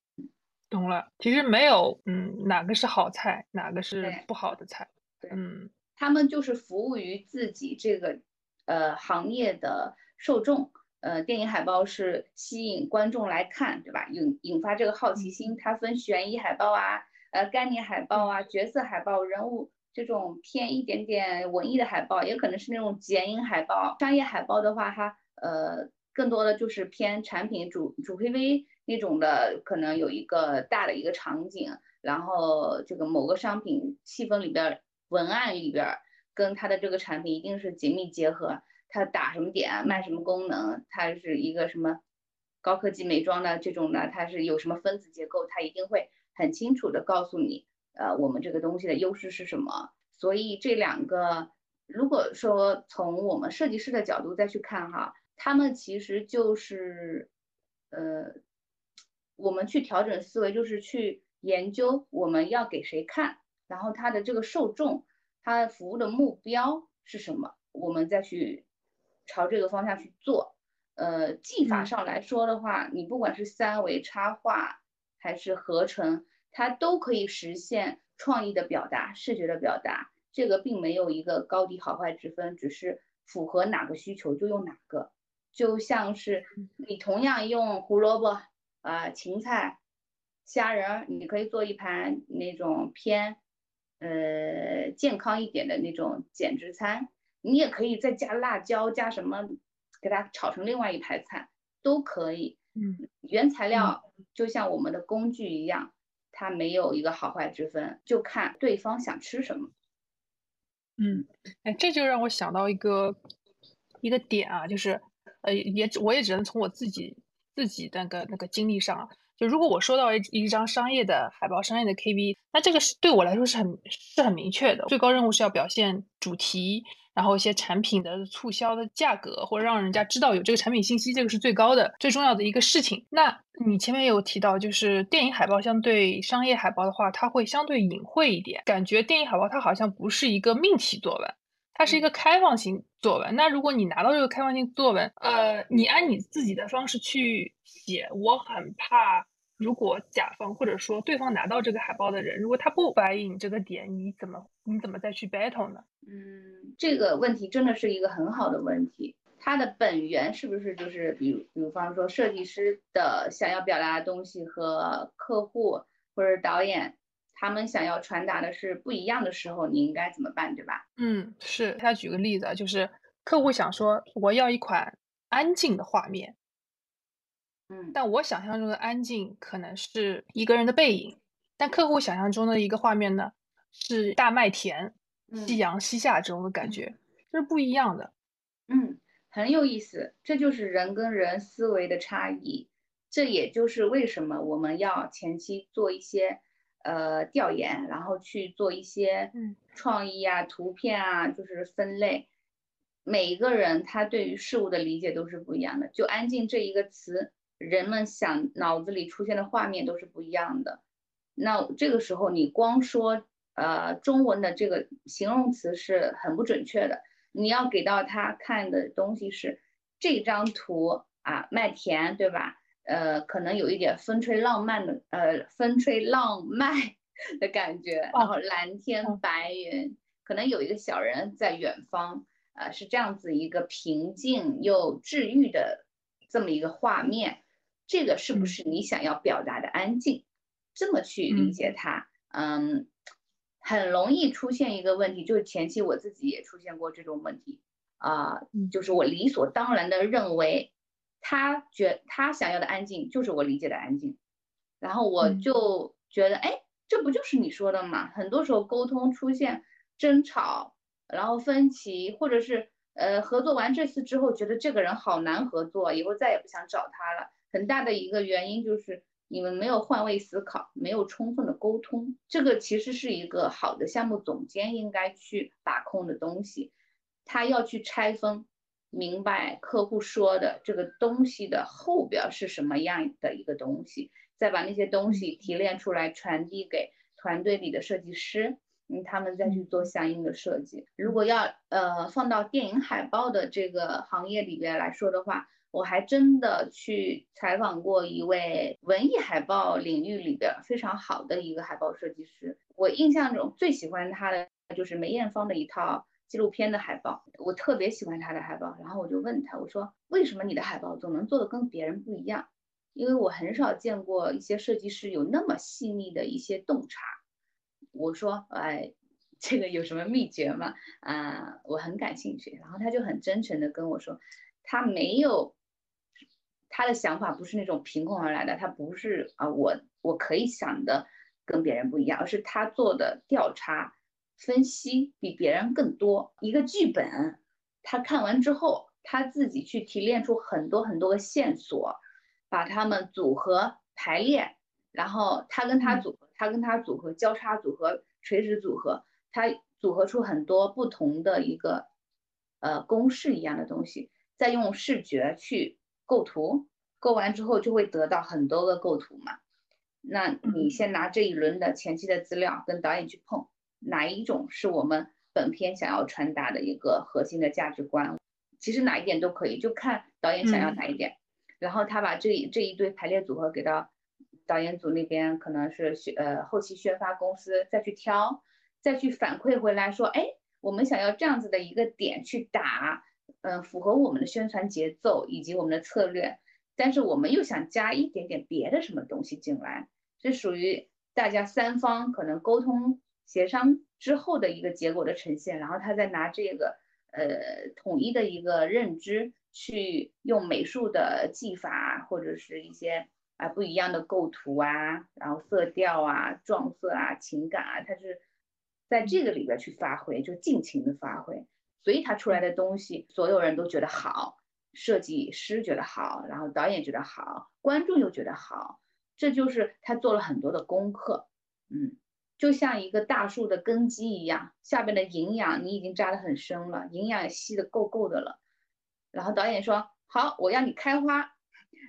S2: 懂了。其实没有嗯，哪个是好菜，哪个是不好的菜。
S1: 对，
S2: 嗯，
S1: 他们就是服务于自己这个呃行业的受众。呃，电影海报是吸引观众来看，对吧？引引发这个好奇心。它分悬疑海报啊，呃，概念海报啊，角色海报，人物这种偏一点点文艺的海报，也可能是那种剪影海报。商业海报的话，它呃更多的就是偏产品主主 PV 那种的，可能有一个大的一个场景，然后这个某个商品细分里边文案里边跟它的这个产品一定是紧密结合，它打什么点卖什么功能，它是一个什么高科技美妆的这种的，它是有什么分子结构，它一定会很清楚的告诉你，呃，我们这个东西的优势是什么。所以这两个，如果说从我们设计师的角度再去看哈，他们其实就是，呃，我们去调整思维，就是去研究我们要给谁看，然后他的这个受众，他服务的目标是什么，我们再去朝这个方向去做。呃，技法上来说的话，你不管是三维插画还是合成，它都可以实现。创意的表达，视觉的表达，这个并没有一个高低好坏之分，只是符合哪个需求就用哪个。就像是你同样用胡萝卜啊、芹菜、虾仁，你可以做一盘那种偏呃健康一点的那种减脂餐，你也可以再加辣椒，加什么给它炒成另外一盘菜都可以。
S2: 嗯，
S1: 原材料就像我们的工具一样。它没有一个好坏之分，就看对方想吃什么。
S2: 嗯，哎，这就让我想到一个一个点啊，就是呃，也我也只能从我自己自己那个那个经历上啊，就如果我收到一一张商业的海报、商业的 KV，那这个是对我来说是很是很明确的，最高任务是要表现主题。然后一些产品的促销的价格，或者让人家知道有这个产品信息，这个是最高的、最重要的一个事情。那你前面有提到，就是电影海报相对商业海报的话，它会相对隐晦一点，感觉电影海报它好像不是一个命题作文，它是一个开放性作文。那如果你拿到这个开放性作文，呃，你按你自己的方式去写，我很怕。如果甲方或者说对方拿到这个海报的人，如果他不怀疑你这个点，你怎么你怎么再去 battle 呢？
S1: 嗯，这个问题真的是一个很好的问题。它的本源是不是就是比如，比方说设计师的想要表达的东西和客户或者导演他们想要传达的是不一样的时候，你应该怎么办，对吧？
S2: 嗯，是。他举个例子啊，就是客户想说我要一款安静的画面。
S1: 嗯，
S2: 但我想象中的安静可能是一个人的背影，但客户想象中的一个画面呢，是大麦田、夕阳西下这种的感觉，这是不一样的。
S1: 嗯，很有意思，这就是人跟人思维的差异。这也就是为什么我们要前期做一些呃调研，然后去做一些创意啊、图片啊，就是分类。每一个人他对于事物的理解都是不一样的。就安静这一个词。人们想脑子里出现的画面都是不一样的，那这个时候你光说呃中文的这个形容词是很不准确的，你要给到他看的东西是这张图啊麦田对吧？呃可能有一点风吹浪漫的呃风吹浪漫的感觉，然后蓝天白云，可能有一个小人在远方，呃是这样子一个平静又治愈的这么一个画面。这个是不是你想要表达的安静？这么去理解它，嗯，很容易出现一个问题，就是前期我自己也出现过这种问题啊，就是我理所当然的认为他觉他想要的安静就是我理解的安静，然后我就觉得，哎，这不就是你说的吗？很多时候沟通出现争吵，然后分歧，或者是呃合作完这次之后，觉得这个人好难合作，以后再也不想找他了。很大的一个原因就是你们没有换位思考，没有充分的沟通。这个其实是一个好的项目总监应该去把控的东西，他要去拆分，明白客户说的这个东西的后边是什么样的一个东西，再把那些东西提炼出来，传递给团队里的设计师，嗯，他们再去做相应的设计。如果要呃放到电影海报的这个行业里边来说的话。我还真的去采访过一位文艺海报领域里边非常好的一个海报设计师，我印象中最喜欢他的就是梅艳芳的一套纪录片的海报，我特别喜欢他的海报，然后我就问他，我说为什么你的海报总能做的跟别人不一样？因为我很少见过一些设计师有那么细腻的一些洞察。我说，哎，这个有什么秘诀吗？啊，我很感兴趣。然后他就很真诚的跟我说，他没有。他的想法不是那种凭空而来的，他不是啊，我我可以想的跟别人不一样，而是他做的调查分析比别人更多。一个剧本，他看完之后，他自己去提炼出很多很多个线索，把它们组合排列，然后他跟他组合，他跟他组合，交叉组合，垂直组合，他组合出很多不同的一个呃公式一样的东西，再用视觉去。构图构完之后就会得到很多个构图嘛，那你先拿这一轮的前期的资料跟导演去碰，哪一种是我们本片想要传达的一个核心的价值观？其实哪一点都可以，就看导演想要哪一点，然后他把这这一堆排列组合给到导演组那边，可能是宣呃后期宣发公司再去挑，再去反馈回来说，哎，我们想要这样子的一个点去打。嗯，符合我们的宣传节奏以及我们的策略，但是我们又想加一点点别的什么东西进来，是属于大家三方可能沟通协商之后的一个结果的呈现，然后他再拿这个呃统一的一个认知去用美术的技法或者是一些啊不一样的构图啊，然后色调啊、撞色啊、情感啊，他是在这个里边去发挥，就尽情的发挥。所以他出来的东西，所有人都觉得好，设计师觉得好，然后导演觉得好，观众又觉得好，这就是他做了很多的功课，嗯，就像一个大树的根基一样，下边的营养你已经扎得很深了，营养也吸得够够的了，然后导演说好，我要你开花，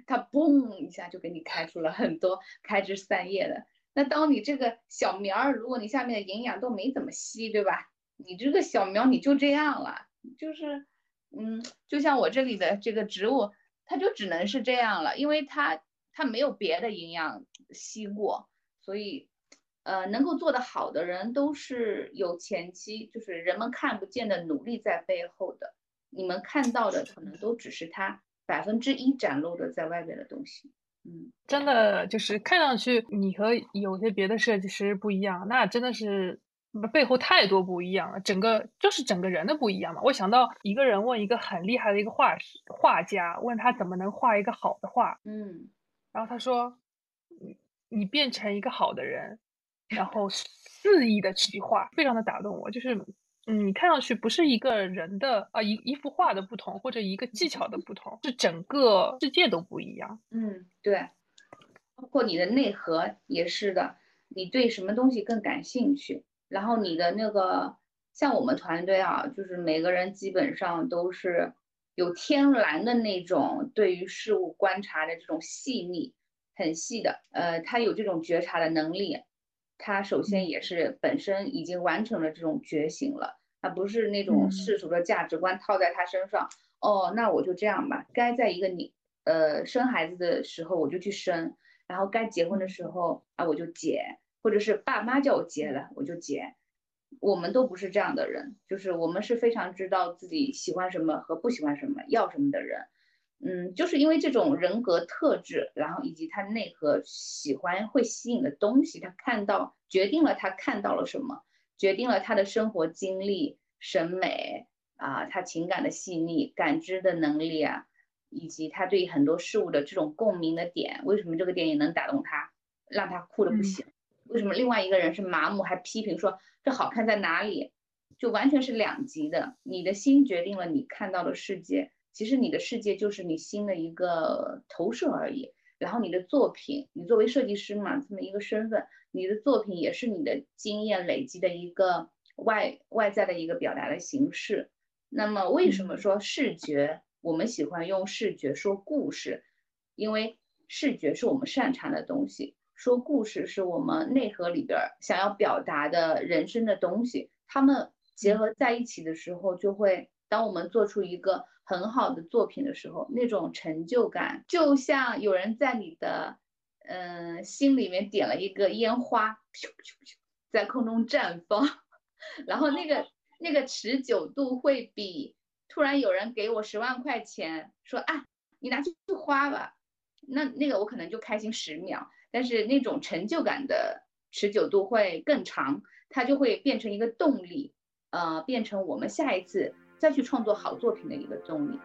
S1: 他嘣一下就给你开出了很多开枝散叶的。那当你这个小苗儿，如果你下面的营养都没怎么吸，对吧？你这个小苗你就这样了，就是，嗯，就像我这里的这个植物，它就只能是这样了，因为它它没有别的营养吸过，所以，呃，能够做得好的人都是有前期就是人们看不见的努力在背后的，你们看到的可能都只是它百分之一展露的在外边的东西，嗯，
S2: 真的就是看上去你和有些别的设计师不一样，那真的是。背后太多不一样了，整个就是整个人的不一样嘛。我想到一个人问一个很厉害的一个画师画家，问他怎么能画一个好的画，
S1: 嗯，
S2: 然后他说，你你变成一个好的人，然后肆意的去画，非常的打动我。就是，嗯，你看上去不是一个人的啊一一幅画的不同，或者一个技巧的不同，是整个世界都不一样。
S1: 嗯，对，包括你的内核也是的，你对什么东西更感兴趣？然后你的那个像我们团队啊，就是每个人基本上都是有天然的那种对于事物观察的这种细腻，很细的。呃，他有这种觉察的能力，他首先也是本身已经完成了这种觉醒了，他不是那种世俗的价值观套在他身上。哦，那我就这样吧，该在一个你呃生孩子的时候我就去生，然后该结婚的时候啊我就结。或者是爸妈叫我结的，我就结。我们都不是这样的人，就是我们是非常知道自己喜欢什么和不喜欢什么，要什么的人。嗯，就是因为这种人格特质，然后以及他内核喜欢会吸引的东西，他看到决定了他看到了什么，决定了他的生活经历、审美啊，他情感的细腻、感知的能力啊，以及他对很多事物的这种共鸣的点。为什么这个电影能打动他，让他哭的不行？为什么另外一个人是麻木还批评说这好看在哪里？就完全是两极的。你的心决定了你看到的世界，其实你的世界就是你心的一个投射而已。然后你的作品，你作为设计师嘛，这么一个身份，你的作品也是你的经验累积的一个外外在的一个表达的形式。那么为什么说视觉？我们喜欢用视觉说故事，因为视觉是我们擅长的东西。说故事是我们内核里边想要表达的人生的东西，他们结合在一起的时候，就会当我们做出一个很好的作品的时候，那种成就感就像有人在你的嗯心里面点了一个烟花，在空中绽放，(laughs) 然后那个那个持久度会比突然有人给我十万块钱说啊，你拿去花吧，那那个我可能就开心十秒。但是那种成就感的持久度会更长，它就会变成一个动力，呃，变成我们下一次再去创作好作品的一个动力。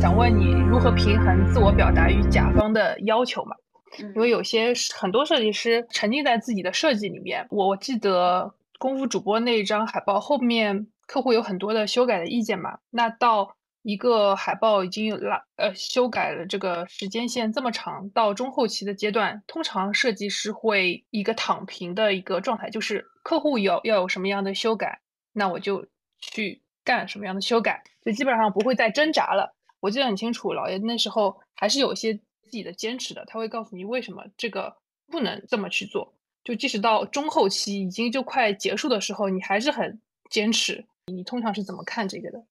S2: 想问你如何平衡自我表达与甲方的要求嘛？因为有些很多设计师沉浸在自己的设计里面。我记得功夫主播那一张海报后面，客户有很多的修改的意见嘛。那到一个海报已经有拉呃修改了这个时间线这么长，到中后期的阶段，通常设计师会一个躺平的一个状态，就是客户有要有什么样的修改，那我就去干什么样的修改，就基本上不会再挣扎了。我记得很清楚，老爷那时候还是有些。自己的坚持的，他会告诉你为什么这个不能这么去做。就即使到中后期已经就快结束的时候，你还是很坚持。你通常是怎么看这个的？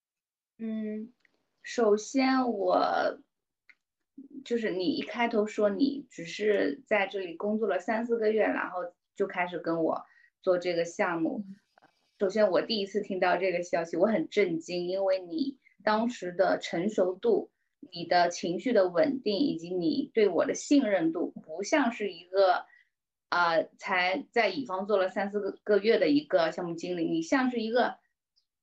S1: 嗯，首先我就是你一开头说你只是在这里工作了三四个月，然后就开始跟我做这个项目。首先我第一次听到这个消息，我很震惊，因为你当时的成熟度。你的情绪的稳定以及你对我的信任度，不像是一个，啊，才在乙方做了三四个个月的一个项目经理，你像是一个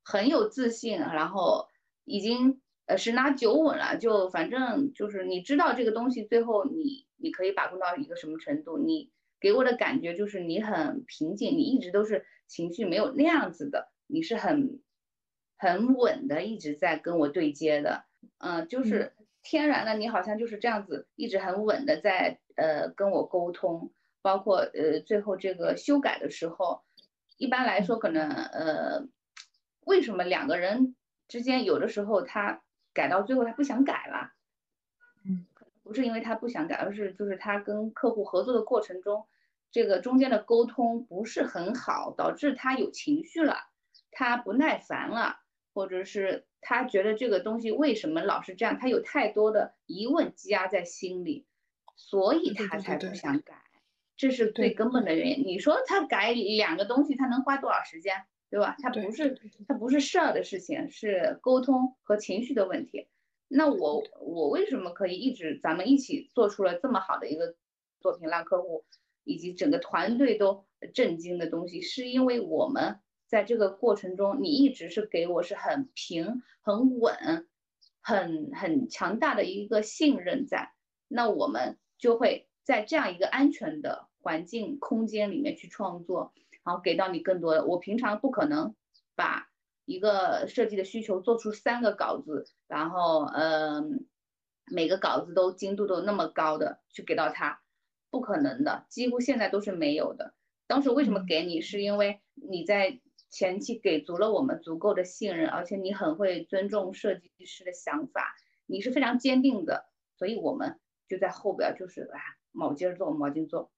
S1: 很有自信，然后已经呃十拿九稳了，就反正就是你知道这个东西最后你你可以把控到一个什么程度，你给我的感觉就是你很平静，你一直都是情绪没有那样子的，你是很很稳的，一直在跟我对接的。嗯，就是天然的，你好像就是这样子，一直很稳的在呃跟我沟通，包括呃最后这个修改的时候，一般来说可能呃为什么两个人之间有的时候他改到最后他不想改了，
S2: 嗯，
S1: 不是因为他不想改，而是就是他跟客户合作的过程中，这个中间的沟通不是很好，导致他有情绪了，他不耐烦了，或者是。他觉得这个东西为什么老是这样？他有太多的疑问积压在心里，所以他才不想改，这是最根本的原因。你说他改两个东西，他能花多少时间，对吧？他不是他不是事儿的事情，是沟通和情绪的问题。那我我为什么可以一直咱们一起做出了这么好的一个作品，让客户以及整个团队都震惊的东西，是因为我们。在这个过程中，你一直是给我是很平、很稳、很很强大的一个信任在，那我们就会在这样一个安全的环境空间里面去创作，然后给到你更多的。我平常不可能把一个设计的需求做出三个稿子，然后嗯，每个稿子都精度都那么高的去给到他，不可能的，几乎现在都是没有的。当时为什么给你，是因为你在。前期给足了我们足够的信任，而且你很会尊重设计师的想法，你是非常坚定的，所以我们就在后边就是啊，卯劲做，卯劲做。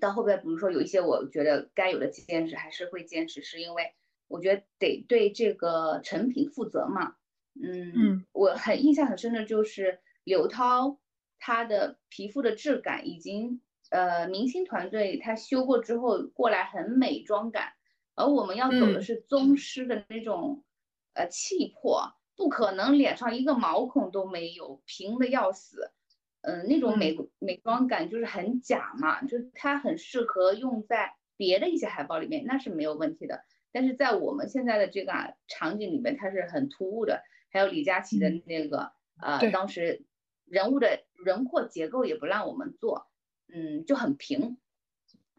S1: 到后边，比如说有一些我觉得该有的坚持，还是会坚持，是因为我觉得得对这个成品负责嘛。嗯，我很印象很深的就是刘涛，她的皮肤的质感已经呃，明星团队他修过之后过来很美妆感。而我们要走的是宗师的那种，呃，气魄，不可能脸上一个毛孔都没有，平的要死，嗯，那种美美妆感就是很假嘛，就是它很适合用在别的一些海报里面，那是没有问题的。但是在我们现在的这个场景里面，它是很突兀的。还有李佳琦的那个，呃，当时人物的轮廓结构也不让我们做，嗯，就很平。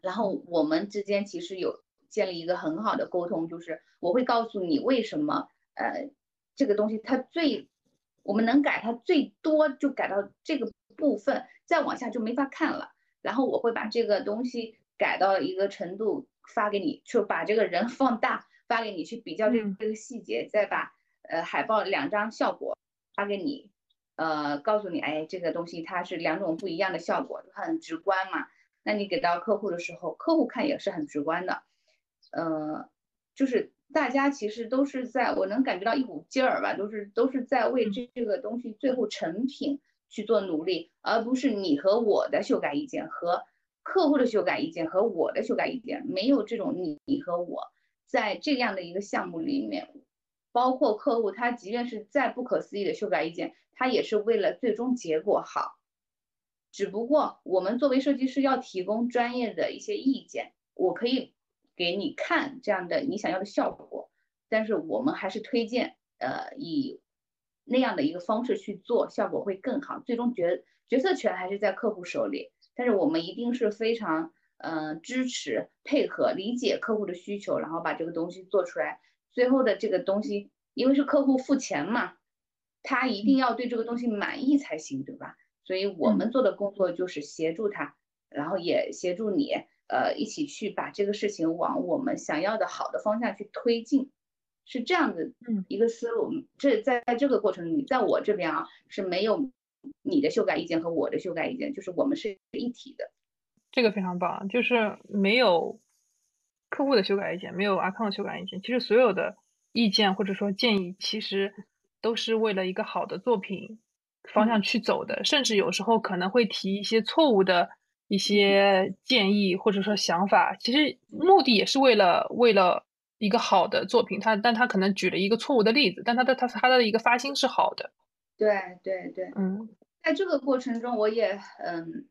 S1: 然后我们之间其实有。建立一个很好的沟通，就是我会告诉你为什么，呃，这个东西它最，我们能改它最多就改到这个部分，再往下就没法看了。然后我会把这个东西改到一个程度发给你，就把这个人放大发给你去比较这这个细节，再把呃海报两张效果发给你，呃，告诉你，哎，这个东西它是两种不一样的效果，很直观嘛。那你给到客户的时候，客户看也是很直观的。呃，就是大家其实都是在，我能感觉到一股劲儿吧，都是都是在为这这个东西最后成品去做努力，而不是你和我的修改意见和客户的修改意见和我的修改意见，没有这种你你和我在这样的一个项目里面，包括客户他即便是再不可思议的修改意见，他也是为了最终结果好，只不过我们作为设计师要提供专业的一些意见，我可以给你看这样的你想要的效果，但是我们还是推荐呃以那样的一个方式去做，效果会更好。最终决决策权还是在客户手里，但是我们一定是非常嗯支持配合理解客户的需求，然后把这个东西做出来。最后的这个东西，因为是客户付钱嘛，他一定要对这个东西满意才行，对吧？所以我们做的工作就是协助他，然后也协助你，呃，一起去把这个事情往我们想要的好的方向去推进，是这样的一个思路。这在这个过程里，在我这边啊是没有你的修改意见和我的修改意见，就是我们是一体的。
S2: 这个非常棒，就是没有。客户的修改意见没有阿康的修改意见，其实所有的意见或者说建议，其实都是为了一个好的作品方向去走的。甚至有时候可能会提一些错误的一些建议或者说想法，其实目的也是为了为了一个好的作品。他但他可能举了一个错误的例子，但他的他他的一个发心是好的。
S1: 对对对，嗯，在这个过程中，我也嗯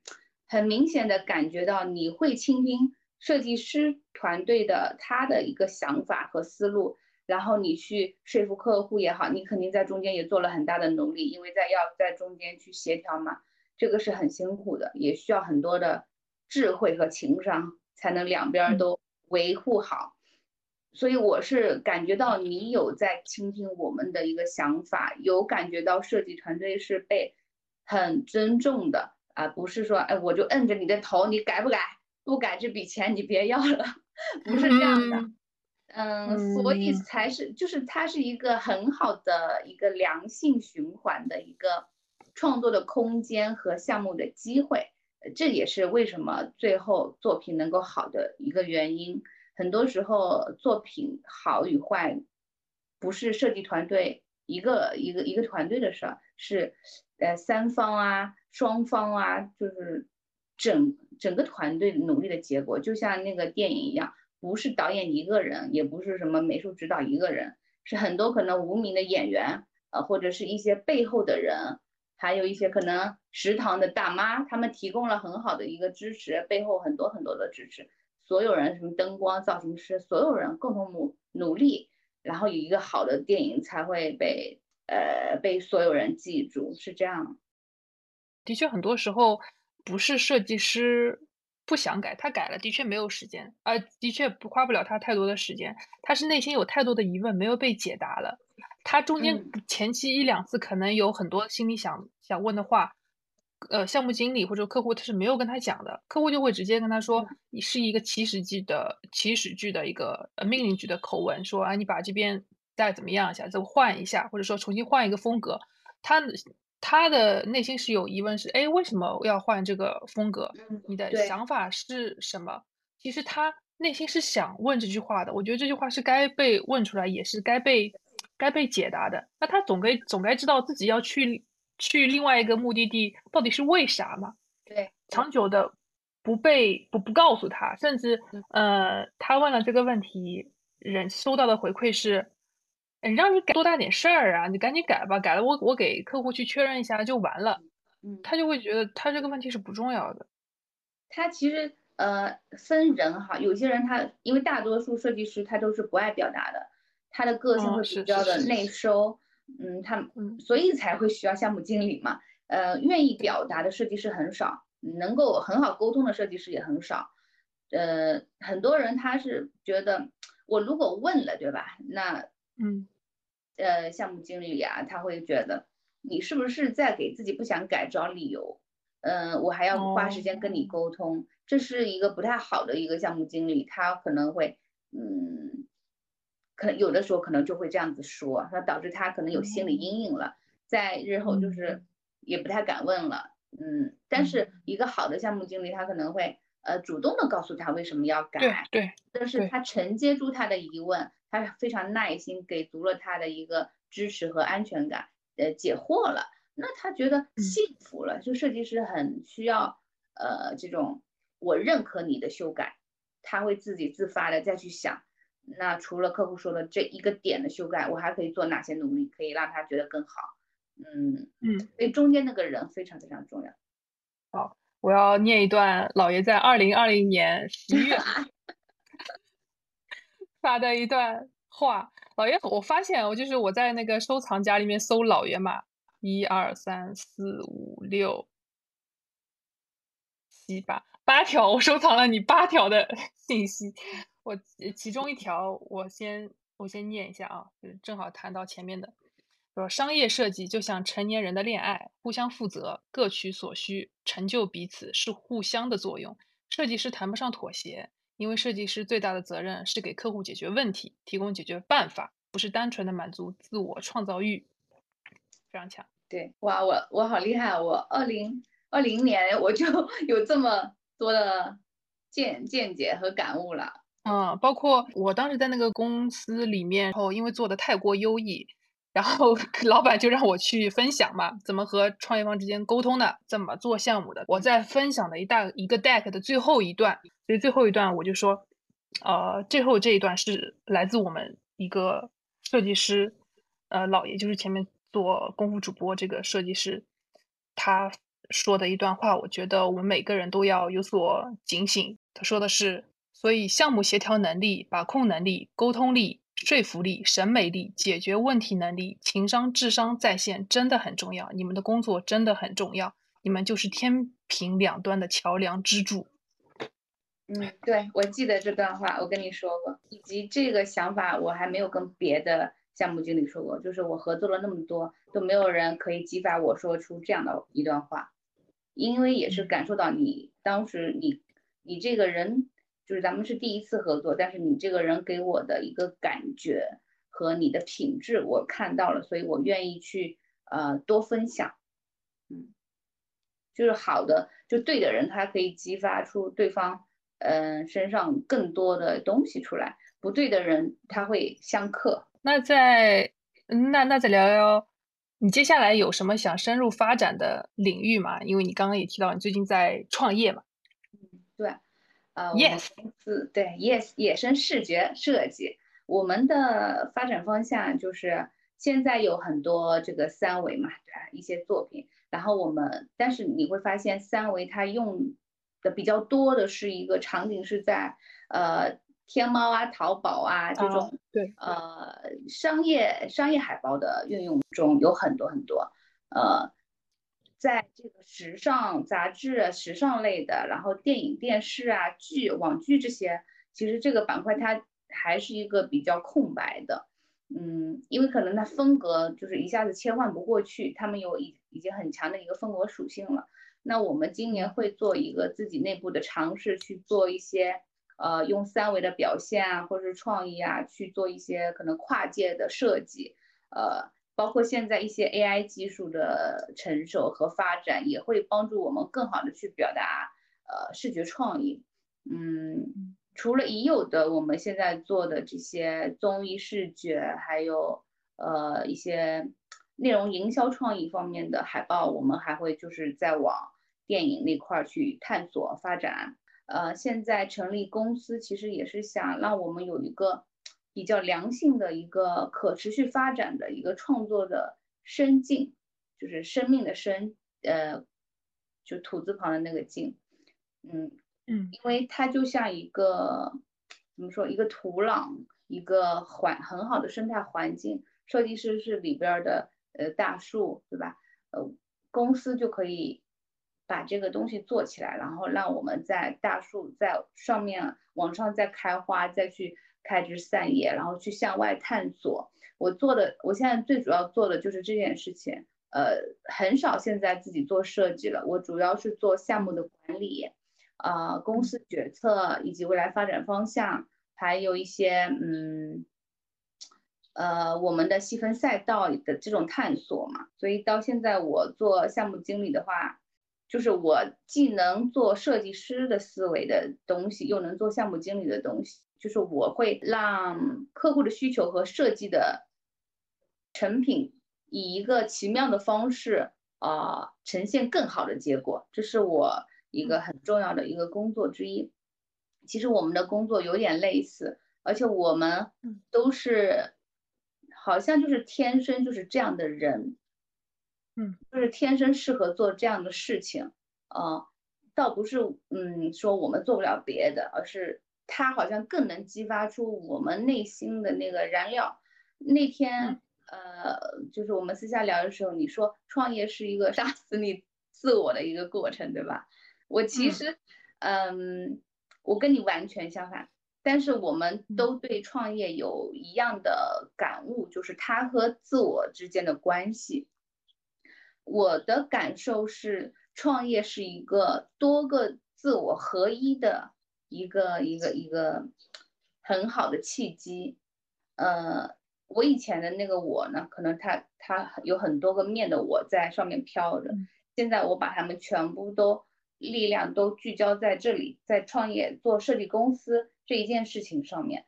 S1: 很明显的感觉到你会倾听。设计师团队的他的一个想法和思路，然后你去说服客户也好，你肯定在中间也做了很大的努力，因为在要在中间去协调嘛，这个是很辛苦的，也需要很多的智慧和情商，才能两边都维护好。所以我是感觉到你有在倾听我们的一个想法，有感觉到设计团队是被很尊重的啊，不是说哎我就摁着你的头，你改不改？不改这笔钱你别要了，(laughs) 不是这样的，嗯，所以才是就是它是一个很好的一个良性循环的一个创作的空间和项目的机会，这也是为什么最后作品能够好的一个原因。很多时候作品好与坏，不是设计团队一个一个一个团队的事儿，是呃三方啊双方啊，就是整。整个团队努力的结果，就像那个电影一样，不是导演一个人，也不是什么美术指导一个人，是很多可能无名的演员，呃，或者是一些背后的人，还有一些可能食堂的大妈，他们提供了很好的一个支持，背后很多很多的支持，所有人什么灯光、造型师，所有人共同努努力，然后有一个好的电影才会被呃被所有人记住，是这样。
S2: 的确，很多时候。不是设计师不想改，他改了的确没有时间，呃，的确不花不了他太多的时间。他是内心有太多的疑问没有被解答了，他中间前期一两次可能有很多心里想想问的话，呃，项目经理或者客户他是没有跟他讲的，客户就会直接跟他说，你是一个起始句的起始句的一个呃命令句的口吻，说啊，你把这边再怎么样一下，再换一下，或者说重新换一个风格，他。他的内心是有疑问，是哎，为什么要换这个风格？你的想法是什么？其实他内心是想问这句话的。我觉得这句话是该被问出来，也是该被该被解答的。那他总该总该知道自己要去去另外一个目的地到底是为啥嘛？
S1: 对，
S2: 长久的不被不不告诉他，甚至呃，他问了这个问题，人收到的回馈是。让你改多大点事儿啊？你赶紧改吧，改了我我给客户去确认一下就完了。嗯，他就会觉得他这个问题是不重要的。
S1: 他其实呃分人哈，有些人他因为大多数设计师他都是不爱表达的，他的个性会比较的内收。嗯，他所以才会需要项目经理嘛。呃，愿意表达的设计师很少，能够很好沟通的设计师也很少。呃，很多人他是觉得我如果问了，对吧？那
S2: 嗯。
S1: 呃，项目经理啊，他会觉得你是不是在给自己不想改找理由？嗯，我还要花时间跟你沟通，这是一个不太好的一个项目经理，他可能会，嗯，可能有的时候可能就会这样子说，那导致他可能有心理阴影了，在日后就是也不太敢问了。嗯，但是一个好的项目经理，他可能会呃主动的告诉他为什么要改，
S2: 对对，
S1: 但是他承接住他的疑问。他非常耐心，给足了他的一个支持和安全感，呃，解惑了，那他觉得幸福了。就设计师很需要，呃，这种我认可你的修改，他会自己自发的再去想，那除了客户说的这一个点的修改，我还可以做哪些努力，可以让他觉得更好。嗯嗯，所以中间那个人非常非常重要。
S2: 好，我要念一段老爷在二零二零年十月 (laughs) 发的一段话。老爷，我发现我就是我在那个收藏夹里面搜老爷嘛，一二三四五六七八八条，我收藏了你八条的信息。我其中一条，我先我先念一下啊，就是正好谈到前面的。说商业设计就像成年人的恋爱，互相负责，各取所需，成就彼此，是互相的作用。设计师谈不上妥协，因为设计师最大的责任是给客户解决问题，提供解决办法，不是单纯的满足自我创造欲。非常强。
S1: 对，哇，我我好厉害，我二零二零年我就 (laughs) 有这么多的见见解和感悟了。
S2: 嗯，包括我当时在那个公司里面，然后因为做的太过优异。然后 (laughs) 老板就让我去分享嘛，怎么和创业方之间沟通的，怎么做项目的。我在分享的一大一个 deck 的最后一段，所以最后一段我就说，呃，最后这一段是来自我们一个设计师，呃，老爷就是前面做功夫主播这个设计师，他说的一段话，我觉得我们每个人都要有所警醒。他说的是，所以项目协调能力、把控能力、沟通力。说服力、审美力、解决问题能力、情商、智商在线真的很重要。你们的工作真的很重要，你们就是天平两端的桥梁支柱。
S1: 嗯，对，我记得这段话，我跟你说过，以及这个想法，我还没有跟别的项目经理说过。就是我合作了那么多，都没有人可以激发我说出这样的一段话，因为也是感受到你当时你你这个人。就是咱们是第一次合作，但是你这个人给我的一个感觉和你的品质我看到了，所以我愿意去呃多分享，嗯，就是好的就对的人，他可以激发出对方嗯身上更多的东西出来，不对的人他会相克。
S2: 那在那那再聊聊，你接下来有什么想深入发展的领域吗？因为你刚刚也提到你最近在创业嘛。
S1: 嗯，对。呃，我们公司对，yes，野生视觉设计，我们的发展方向就是现在有很多这个三维嘛，对吧？一些作品，然后我们，但是你会发现三维它用的比较多的是一个场景是在呃天猫啊、淘宝啊这种
S2: 对
S1: 呃商业商业海报的运用中有很多很多呃。在这个时尚杂志、时尚类的，然后电影、电视啊、剧、网剧这些，其实这个板块它还是一个比较空白的，嗯，因为可能它风格就是一下子切换不过去，他们有已已经很强的一个风格属性了。那我们今年会做一个自己内部的尝试，去做一些呃用三维的表现啊，或者是创意啊，去做一些可能跨界的设计，呃。包括现在一些 AI 技术的成熟和发展，也会帮助我们更好的去表达呃视觉创意。嗯，除了已有的我们现在做的这些综艺视觉，还有呃一些内容营销创意方面的海报，我们还会就是在往电影那块儿去探索发展。呃，现在成立公司其实也是想让我们有一个。比较良性的一个可持续发展的一个创作的生境，就是生命的生，呃，就土字旁的那个境，嗯嗯，因为它就像一个怎么说，一个土壤，一个环很好的生态环境。设计师是里边的呃大树，对吧？呃，公司就可以把这个东西做起来，然后让我们在大树在上面往上再开花，再去。开枝散叶，然后去向外探索。我做的，我现在最主要做的就是这件事情。呃，很少现在自己做设计了，我主要是做项目的管理，呃，公司决策以及未来发展方向，还有一些嗯，呃，我们的细分赛道的这种探索嘛。所以到现在我做项目经理的话，就是我既能做设计师的思维的东西，又能做项目经理的东西。就是我会让客户的需求和设计的成品以一个奇妙的方式啊呈现更好的结果，这是我一个很重要的一个工作之一。其实我们的工作有点类似，而且我们都是好像就是天生就是这样的人，
S2: 嗯，
S1: 就是天生适合做这样的事情。呃，倒不是嗯说我们做不了别的，而是它好像更能激发出我们内心的那个燃料。那天呃，就是我们私下聊的时候，你说创业是一个杀死你自我的一个过程，对吧？我其实嗯，我跟你完全相反。但是我们都对创业有一样的感悟，就是它和自我之间的关系。我的感受是，创业是一个多个自我合一的一个一个一个很好的契机。呃，我以前的那个我呢，可能他他有很多个面的我在上面飘着，现在我把他们全部都力量都聚焦在这里，在创业做设计公司。这一件事情上面，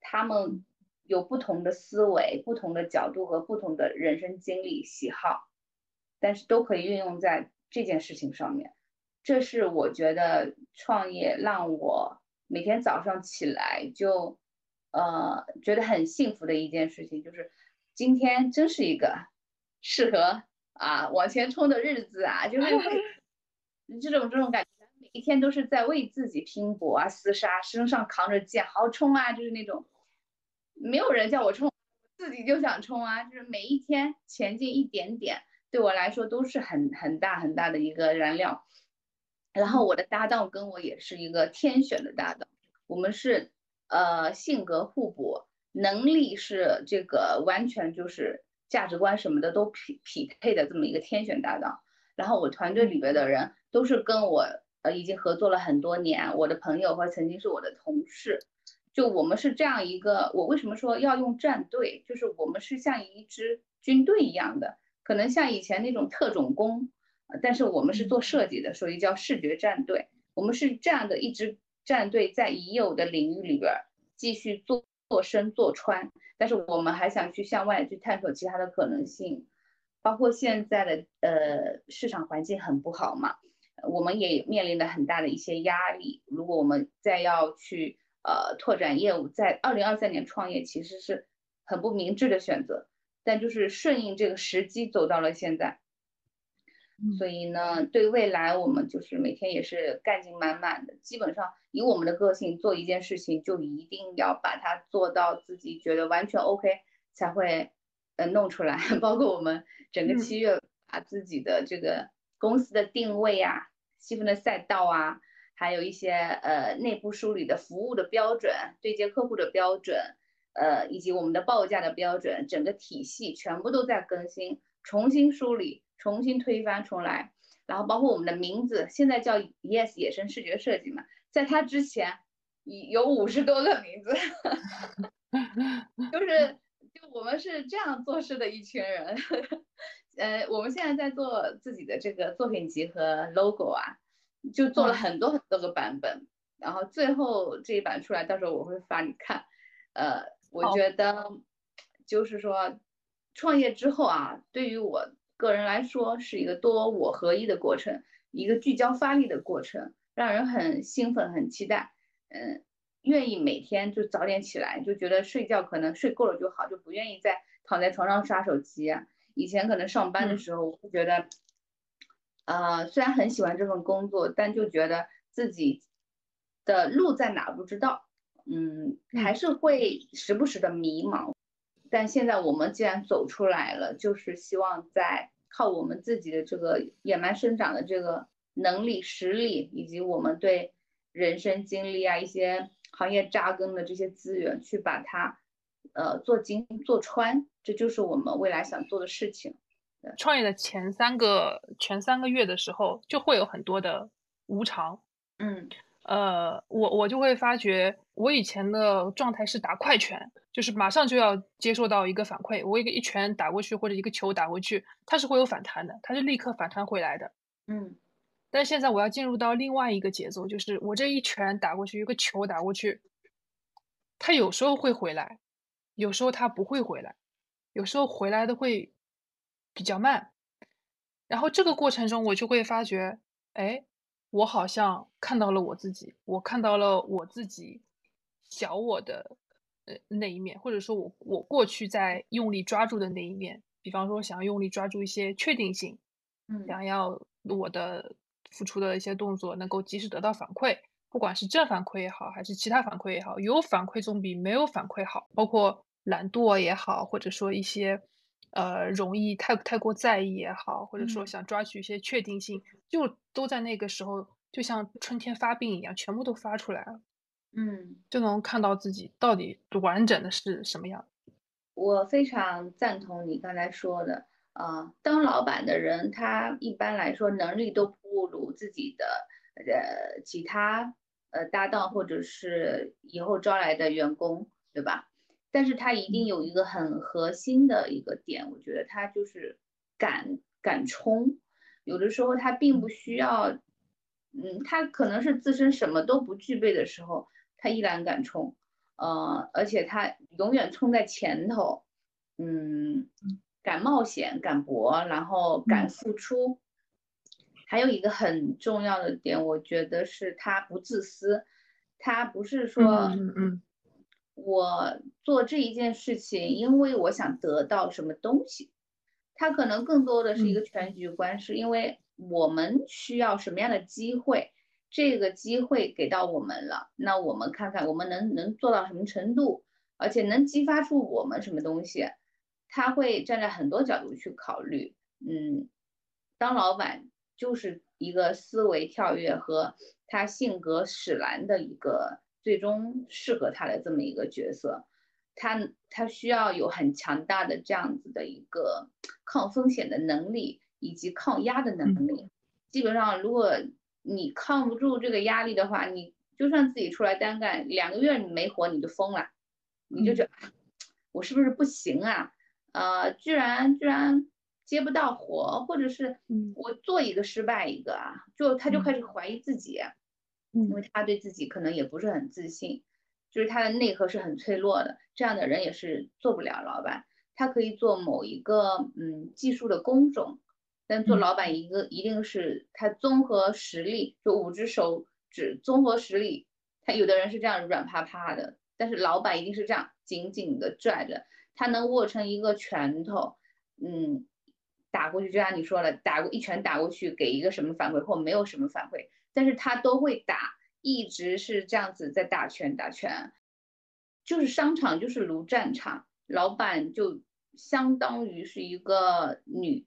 S1: 他们有不同的思维、不同的角度和不同的人生经历、喜好，但是都可以运用在这件事情上面。这是我觉得创业让我每天早上起来就，呃，觉得很幸福的一件事情，就是今天真是一个 (laughs) 适合啊往前冲的日子啊，就 (laughs) 是这种这种感觉。每一天都是在为自己拼搏啊，厮杀，身上扛着剑，好冲啊！就是那种，没有人叫我冲，自己就想冲啊！就是每一天前进一点点，对我来说都是很很大很大的一个燃料。然后我的搭档跟我也是一个天选的搭档，我们是呃性格互补，能力是这个完全就是价值观什么的都匹匹配的这么一个天选搭档。然后我团队里边的人都是跟我。呃，已经合作了很多年，我的朋友或曾经是我的同事，就我们是这样一个。我为什么说要用战队？就是我们是像一支军队一样的，可能像以前那种特种工，但是我们是做设计的，所以叫视觉战队。我们是这样的一支战队，在已有的领域里边继续做做深做穿，但是我们还想去向外去探索其他的可能性，包括现在的呃市场环境很不好嘛。我们也面临了很大的一些压力。如果我们再要去呃拓展业务，在二零二三年创业，其实是很不明智的选择。但就是顺应这个时机走到了现在。所以呢，对未来我们就是每天也是干劲满满的。基本上以我们的个性做一件事情，就一定要把它做到自己觉得完全 OK 才会呃弄出来。(laughs) 包括我们整个七月把自己的这个。公司的定位啊，细分的赛道啊，还有一些呃内部梳理的服务的标准、对接客户的标准，呃以及我们的报价的标准，整个体系全部都在更新，重新梳理，重新推翻重来。然后包括我们的名字，现在叫 Yes 野生视觉设计嘛，在它之前有五十多个名字，(laughs) 就是就我们是这样做事的一群人。呃，我们现在在做自己的这个作品集和 logo 啊，就做了很多很多个版本，然后最后这一版出来，到时候我会发你看。呃，我觉得就是说，创业之后啊，对于我个人来说是一个多我合一的过程，一个聚焦发力的过程，让人很兴奋、很期待。嗯，愿意每天就早点起来，就觉得睡觉可能睡够了就好，就不愿意再躺在床上刷手机。以前可能上班的时候，我会觉得，呃，虽然很喜欢这份工作，但就觉得自己的路在哪不知道，嗯，还是会时不时的迷茫。但现在我们既然走出来了，就是希望在靠我们自己的这个野蛮生长的这个能力、实力，以及我们对人生经历啊、一些行业扎根的这些资源，去把它。呃，做精做穿，这就是我们未来想做的事情。
S2: 创业的前三个前三个月的时候，就会有很多的无常。
S1: 嗯，
S2: 呃，我我就会发觉，我以前的状态是打快拳，就是马上就要接受到一个反馈，我一个一拳打过去或者一个球打过去，它是会有反弹的，它是立刻反弹回来的。
S1: 嗯，
S2: 但现在我要进入到另外一个节奏，就是我这一拳打过去，一个球打过去，它有时候会回来。有时候它不会回来，有时候回来的会比较慢，然后这个过程中我就会发觉，哎，我好像看到了我自己，我看到了我自己小我的呃那一面，或者说我我过去在用力抓住的那一面，比方说想要用力抓住一些确定性，
S1: 嗯，
S2: 想要我的付出的一些动作能够及时得到反馈，不管是正反馈也好，还是其他反馈也好，有反馈总比没有反馈好。包括懒惰也好，或者说一些呃容易太太过在意也好，或者说想抓取一些确定性，就都在那个时候，就像春天发病一样，全部都发出来了。
S1: 嗯，
S2: 就能看到自己到底完整的是什么样。
S1: 我非常赞同你刚才说的。啊，当老板的人，他一般来说能力都不如自己的呃其他呃搭档或者是以后招来的员工，对吧？但是他一定有一个很核心的一个点，我觉得他就是敢敢冲。有的时候他并不需要，嗯，他可能是自身什么都不具备的时候，他依然敢冲，呃，而且他永远冲在前头，嗯。敢冒险，敢搏，然后敢付出。还有一个很重要的点，我觉得是他不自私。他不是说，
S2: 嗯嗯，
S1: 我做这一件事情，因为我想得到什么东西。他可能更多的是一个全局观，是因为我们需要什么样的机会，这个机会给到我们了，那我们看看我们能能做到什么程度，而且能激发出我们什么东西。他会站在很多角度去考虑，嗯，当老板就是一个思维跳跃和他性格使然的一个最终适合他的这么一个角色，他他需要有很强大的这样子的一个抗风险的能力以及抗压的能力。基本上，如果你抗不住这个压力的话，你就算自己出来单干两个月，你没活你就疯了，你就觉得我是不是不行啊？呃，居然居然接不到活，或者是我做一个失败一个啊，就他就开始怀疑自己，因为他对自己可能也不是很自信，就是他的内核是很脆弱的，这样的人也是做不了老板。他可以做某一个嗯技术的工种，但做老板一个一定是他综合实力，就五只手指综合实力，他有的人是这样软趴趴的，但是老板一定是这样紧紧的拽着。他能握成一个拳头，嗯，打过去，就像你说了，打过一拳打过去，给一个什么反馈或没有什么反馈，但是他都会打，一直是这样子在打拳打拳，就是商场就是如战场，老板就相当于是一个女，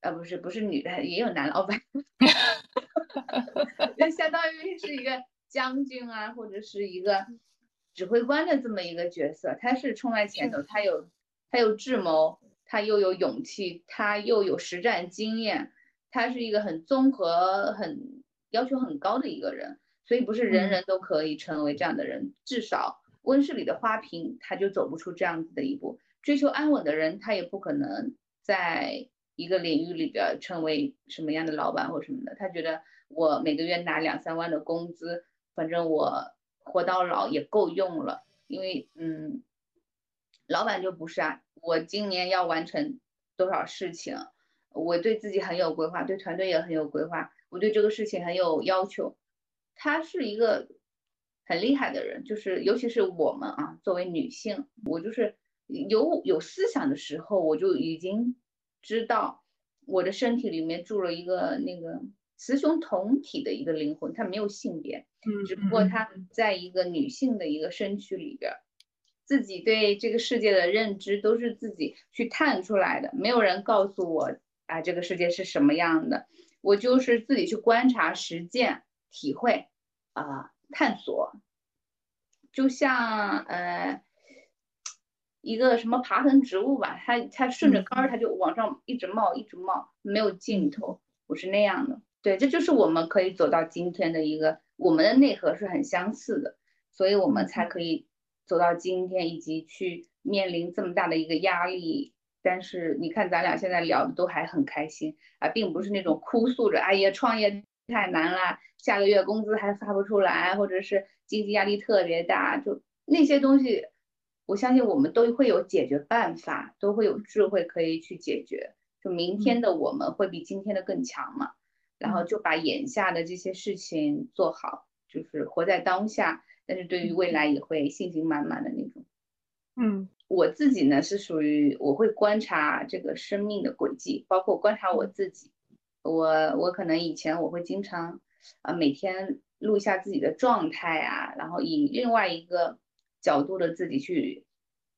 S1: 呃，不是不是女的，也有男老板，(laughs) 就相当于是一个将军啊，或者是一个。指挥官的这么一个角色，他是冲在前头，他有他有智谋，他又有勇气，他又有实战经验，他是一个很综合、很要求很高的一个人，所以不是人人都可以成为这样的人。至少温室里的花瓶，他就走不出这样子的一步。追求安稳的人，他也不可能在一个领域里边成为什么样的老板或什么的。他觉得我每个月拿两三万的工资，反正我。活到老也够用了，因为嗯，老板就不是啊，我今年要完成多少事情，我对自己很有规划，对团队也很有规划，我对这个事情很有要求。他是一个很厉害的人，就是尤其是我们啊，作为女性，我就是有有思想的时候，我就已经知道我的身体里面住了一个那个。雌雄同体的一个灵魂，它没有性别，
S2: 嗯，
S1: 只不过它在一个女性的一个身躯里边，自己对这个世界的认知都是自己去探出来的，没有人告诉我啊，这个世界是什么样的，我就是自己去观察、实践、体会啊，探索，就像呃一个什么爬藤植物吧，它它顺着杆儿，它就往上一直冒，一直冒，没有尽头，我是那样的。对，这就是我们可以走到今天的一个，我们的内核是很相似的，所以我们才可以走到今天，以及去面临这么大的一个压力。但是你看，咱俩现在聊的都还很开心啊，并不是那种哭诉着，哎呀，创业太难了，下个月工资还发不出来，或者是经济压力特别大，就那些东西，我相信我们都会有解决办法，都会有智慧可以去解决。就明天的我们会比今天的更强嘛？然后就把眼下的这些事情做好，就是活在当下，但是对于未来也会信心满满的那种。
S2: 嗯，
S1: 我自己呢是属于我会观察这个生命的轨迹，包括观察我自己，我我可能以前我会经常呃每天录一下自己的状态啊，然后以另外一个角度的自己去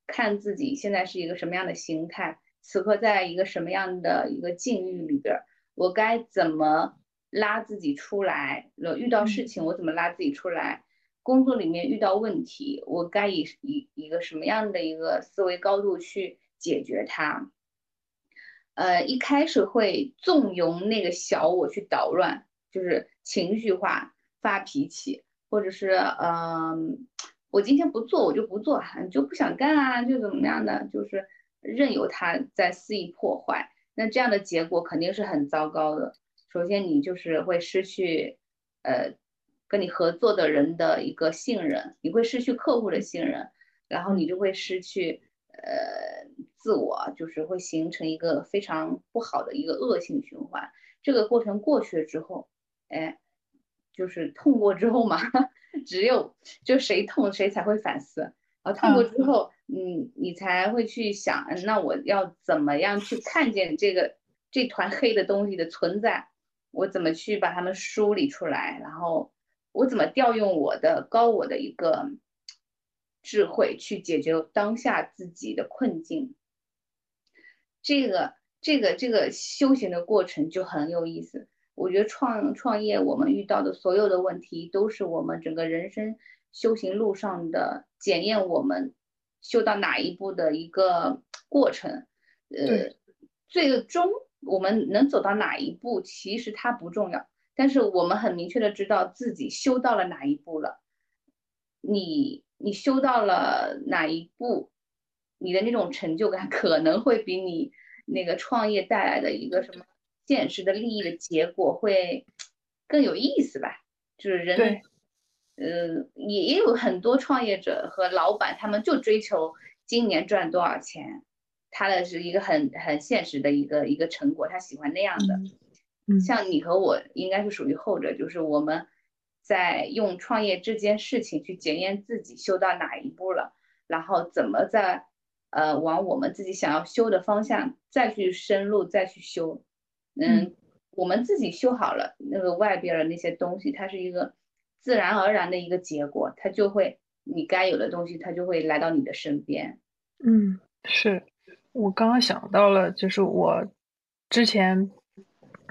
S1: 看自己现在是一个什么样的心态，此刻在一个什么样的一个境遇里边，我该怎么拉自己出来？遇到事情我怎么拉自己出来？工作里面遇到问题，我该以以一个什么样的一个思维高度去解决它？呃，一开始会纵容那个小我去捣乱，就是情绪化、发脾气，或者是嗯，我今天不做我就不做，就不想干啊，就怎么样的，就是任由他在肆意破坏。那这样的结果肯定是很糟糕的。首先，你就是会失去呃跟你合作的人的一个信任，你会失去客户的信任，然后你就会失去呃。自我就是会形成一个非常不好的一个恶性循环。这个过程过去了之后，哎，就是痛过之后嘛，只有就谁痛谁才会反思啊。痛过之后，嗯，你才会去想，那我要怎么样去看见这个这团黑的东西的存在？我怎么去把它们梳理出来？然后我怎么调用我的高我的一个智慧去解决当下自己的困境？这个这个这个修行的过程就很有意思。我觉得创创业，我们遇到的所有的问题，都是我们整个人生修行路上的检验我们修到哪一步的一个过程。呃，最终我们能走到哪一步，其实它不重要，但是我们很明确的知道自己修到了哪一步了。你你修到了哪一步？你的那种成就感可能会比你那个创业带来的一个什么现实的利益的结果会更有意思吧？就是人，呃，也也有很多创业者和老板，他们就追求今年赚多少钱，他的是一个很很现实的一个一个成果，他喜欢那样的。像你和我应该是属于后者，就是我们在用创业这件事情去检验自己修到哪一步了，然后怎么在。呃，往我们自己想要修的方向再去深入，再去修。嗯，我们自己修好了，那个外边的那些东西，它是一个自然而然的一个结果，它就会你该有的东西，它就会来到你的身边。
S2: 嗯，是我刚刚想到了，就是我之前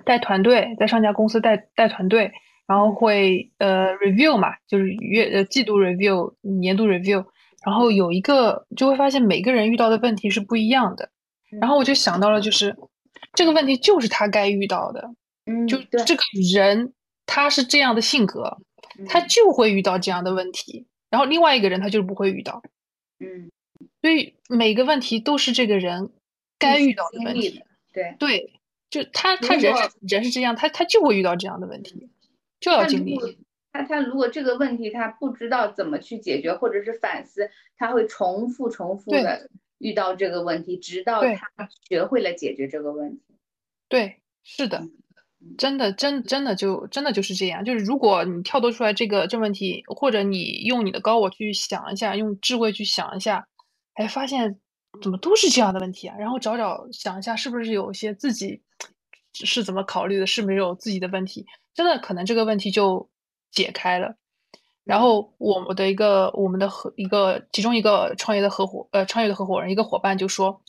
S2: 带团队，在上家公司带带团队，然后会呃 review 嘛，就是月呃季度 review、年度 review。然后有一个就会发现每个人遇到的问题是不一样的，然后我就想到了，就是这个问题就是他该遇到的，
S1: 嗯，
S2: 就这个人他是这样的性格，他就会遇到这样的问题，然后另外一个人他就是不会遇到，
S1: 嗯，
S2: 所以每个问题都是这个人该遇到的问
S1: 题，对。
S2: 对，就他他人是人是这样，他他就会遇到这样的问题，就要经历。
S1: 他他如果这个问题他不知道怎么去解决，或者是反思，他会重复重复的遇到这个问题，直到他学会了解决这个问题。
S2: 对，是的，真的真真的就真的就是这样。就是如果你跳脱出来这个这问题，或者你用你的高我去想一下，用智慧去想一下，哎，发现怎么都是这样的问题啊？然后找找想一下，是不是有一些自己是怎么考虑的，是没有自己的问题？真的可能这个问题就。解开了，然后我们的一个我们的合一个其中一个创业的合伙呃创业的合伙人一个伙伴就说，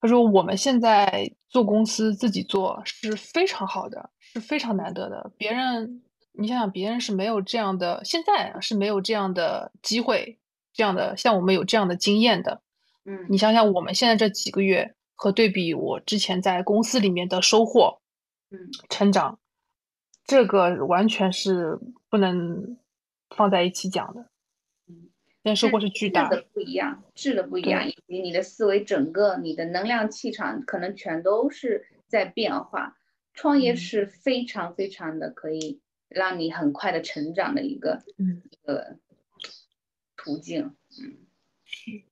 S2: 他说我们现在做公司自己做是非常好的，是非常难得的。别人你想想，别人是没有这样的，现在是没有这样的机会，这样的像我们有这样的经验的。
S1: 嗯，
S2: 你想想我们现在这几个月和对比我之前在公司里面的收获，
S1: 嗯，
S2: 成长。这个完全是不能放在一起讲的，
S1: 嗯，
S2: 但收获是巨大
S1: 的不一样，质的不一样，以及你的思维整个你的能量气场可能全都是在变化。创业是非常非常的可以让你很快的成长的一个一个途径，嗯，是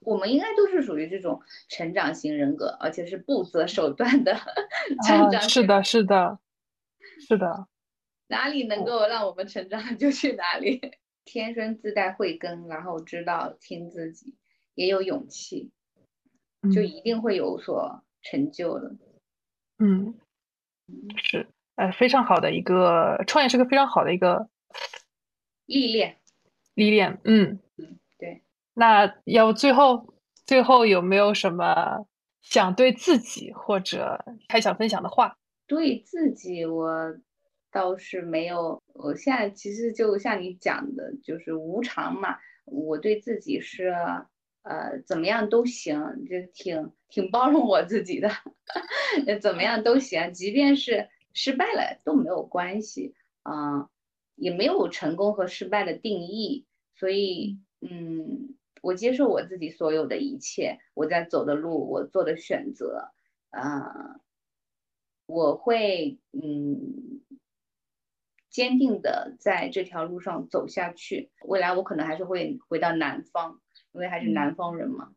S1: 我们应该都是属于这种成长型人格，而且是不择手段的 (laughs) 成长。
S2: 是的，是的。是的，
S1: 哪里能够让我们成长就去哪里。天生自带慧根，然后知道听自己，也有勇气，就一定会有所成就的。
S2: 嗯，是，呃，非常好的一个创业，是个非常好的一个
S1: 历练，
S2: 历练，
S1: 嗯嗯，对。
S2: 那要不最后最后有没有什么想对自己或者还想分享的话？
S1: 对自己，我倒是没有。我现在其实就像你讲的，就是无常嘛。我对自己是。呃，怎么样都行，就挺挺包容我自己的，怎么样都行，即便是失败了都没有关系啊，也没有成功和失败的定义，所以嗯，我接受我自己所有的一切，我在走的路，我做的选择，啊，我会嗯，坚定的在这条路上走下去，未来我可能还是会回到南方。因为还是南方人嘛，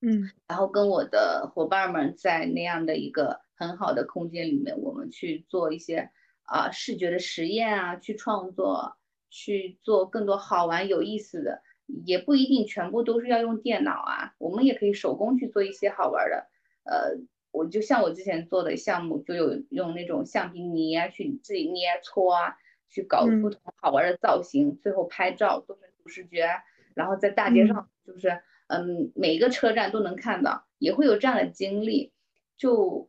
S2: 嗯，
S1: 然后跟我的伙伴们在那样的一个很好的空间里面，我们去做一些啊视觉的实验啊，去创作，去做更多好玩有意思的，也不一定全部都是要用电脑啊，我们也可以手工去做一些好玩的。呃，我就像我之前做的项目，就有用那种橡皮泥啊，去自己捏搓啊，去搞不同好玩的造型，最后拍照做成主视觉。然后在大街上，就是嗯，每一个车站都能看到，也会有这样的经历，就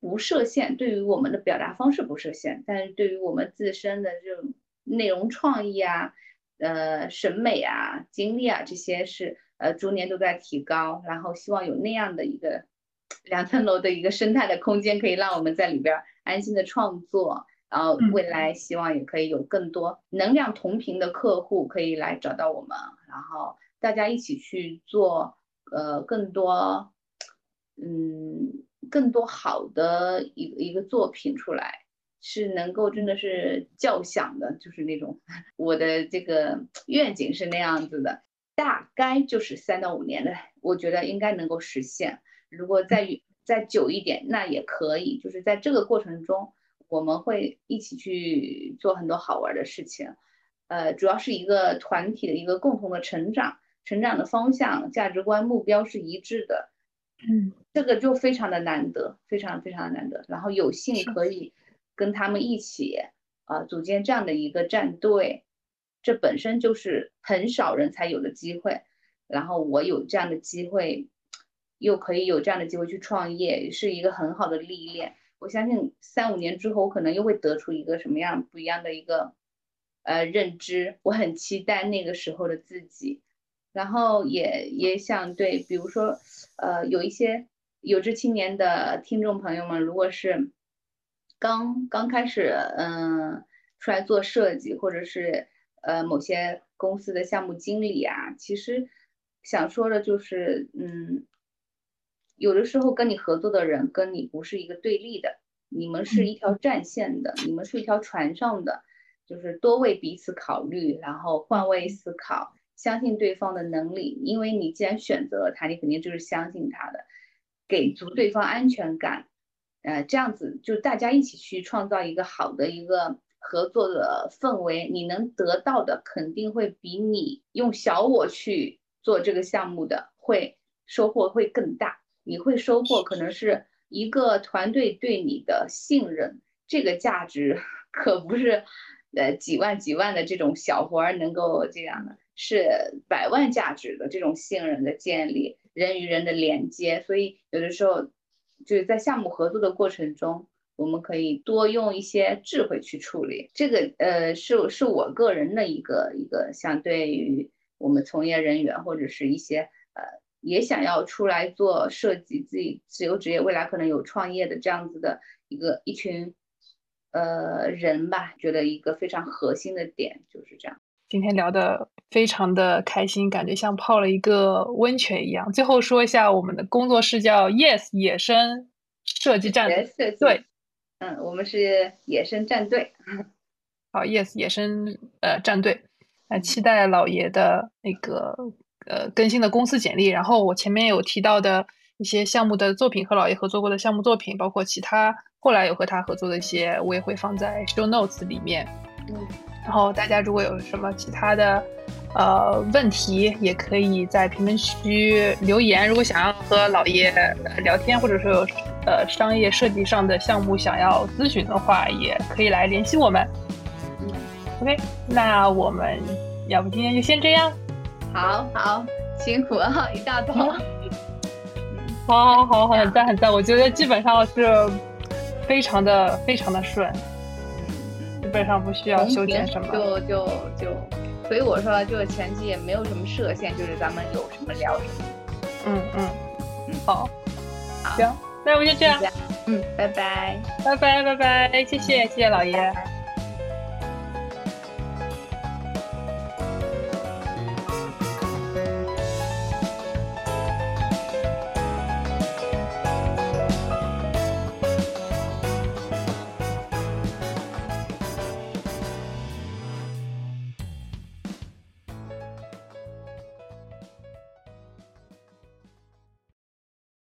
S1: 不设限。对于我们的表达方式不设限，但是对于我们自身的这种内容创意啊、呃审美啊、经历啊这些是呃逐年都在提高。然后希望有那样的一个 (tsk) 两层楼的一个生态的空间，可以让我们在里边安心的创作。然后未来希望也可以有更多能量同频的客户可以来找到我们，然后大家一起去做，呃，更多，嗯，更多好的一一个作品出来，是能够真的是叫响的，就是那种我的这个愿景是那样子的，大概就是三到五年的，我觉得应该能够实现。如果再再久一点，那也可以，就是在这个过程中。我们会一起去做很多好玩的事情，呃，主要是一个团体的一个共同的成长，成长的方向、价值观、目标是一致的，
S2: 嗯，
S1: 这个就非常的难得，非常非常的难得。然后有幸可以跟他们一起啊组建这样的一个战队，这本身就是很少人才有的机会。然后我有这样的机会，又可以有这样的机会去创业，是一个很好的历练。我相信三五年之后，我可能又会得出一个什么样不一样的一个呃认知。我很期待那个时候的自己，然后也也想对，比如说呃有一些有志青年的听众朋友们，如果是刚刚开始嗯出来做设计，或者是呃某些公司的项目经理啊，其实想说的就是嗯。有的时候跟你合作的人跟你不是一个对立的，你们是一条战线的，你们是一条船上的，就是多为彼此考虑，然后换位思考，相信对方的能力，因为你既然选择了他，你肯定就是相信他的，给足对方安全感，呃，这样子就大家一起去创造一个好的一个合作的氛围，你能得到的肯定会比你用小我去做这个项目的会收获会更大。你会收获可能是一个团队对你的信任，这个价值 (laughs) 可不是呃几万几万的这种小活儿能够这样的，是百万价值的这种信任的建立，人与人的连接。所以有的时候就是在项目合作的过程中，我们可以多用一些智慧去处理。这个呃是是我个人的一个一个相对于我们从业人员或者是一些呃。也想要出来做设计，自己自由职业，未来可能有创业的这样子的一个一群呃人吧，觉得一个非常核心的点就是这样。
S2: 今天聊的非常的开心，感觉像泡了一个温泉一样。最后说一下，我们的工作室叫 Yes 野生设计战队，对
S1: 嗯，我们是野生战队。
S2: 好，Yes 野生呃战队，那期待老爷的那个。呃，更新的公司简历，然后我前面有提到的一些项目的作品和老爷合作过的项目作品，包括其他后来有和他合作的一些，我也会放在 show notes 里面。
S1: 嗯，
S2: 然后大家如果有什么其他的呃问题，也可以在评论区留言。如果想要和老爷聊天，或者说有呃商业设计上的项目想要咨询的话，也可以来联系我们。
S1: 嗯
S2: ，OK，那我们要不今天就先这样。
S1: 好好辛苦了，一大早。
S2: 好好好，很赞很赞，我觉得基本上是非常的非常的顺，基本上不需要修剪什么。
S1: 就就就，所以我说，就前期也没有什么设限，就是咱们有什么聊什么。
S2: 嗯嗯
S1: 嗯，
S2: 好，行，那我们就这样。
S1: 嗯，拜拜，
S2: 拜拜拜拜，谢谢谢谢老爷。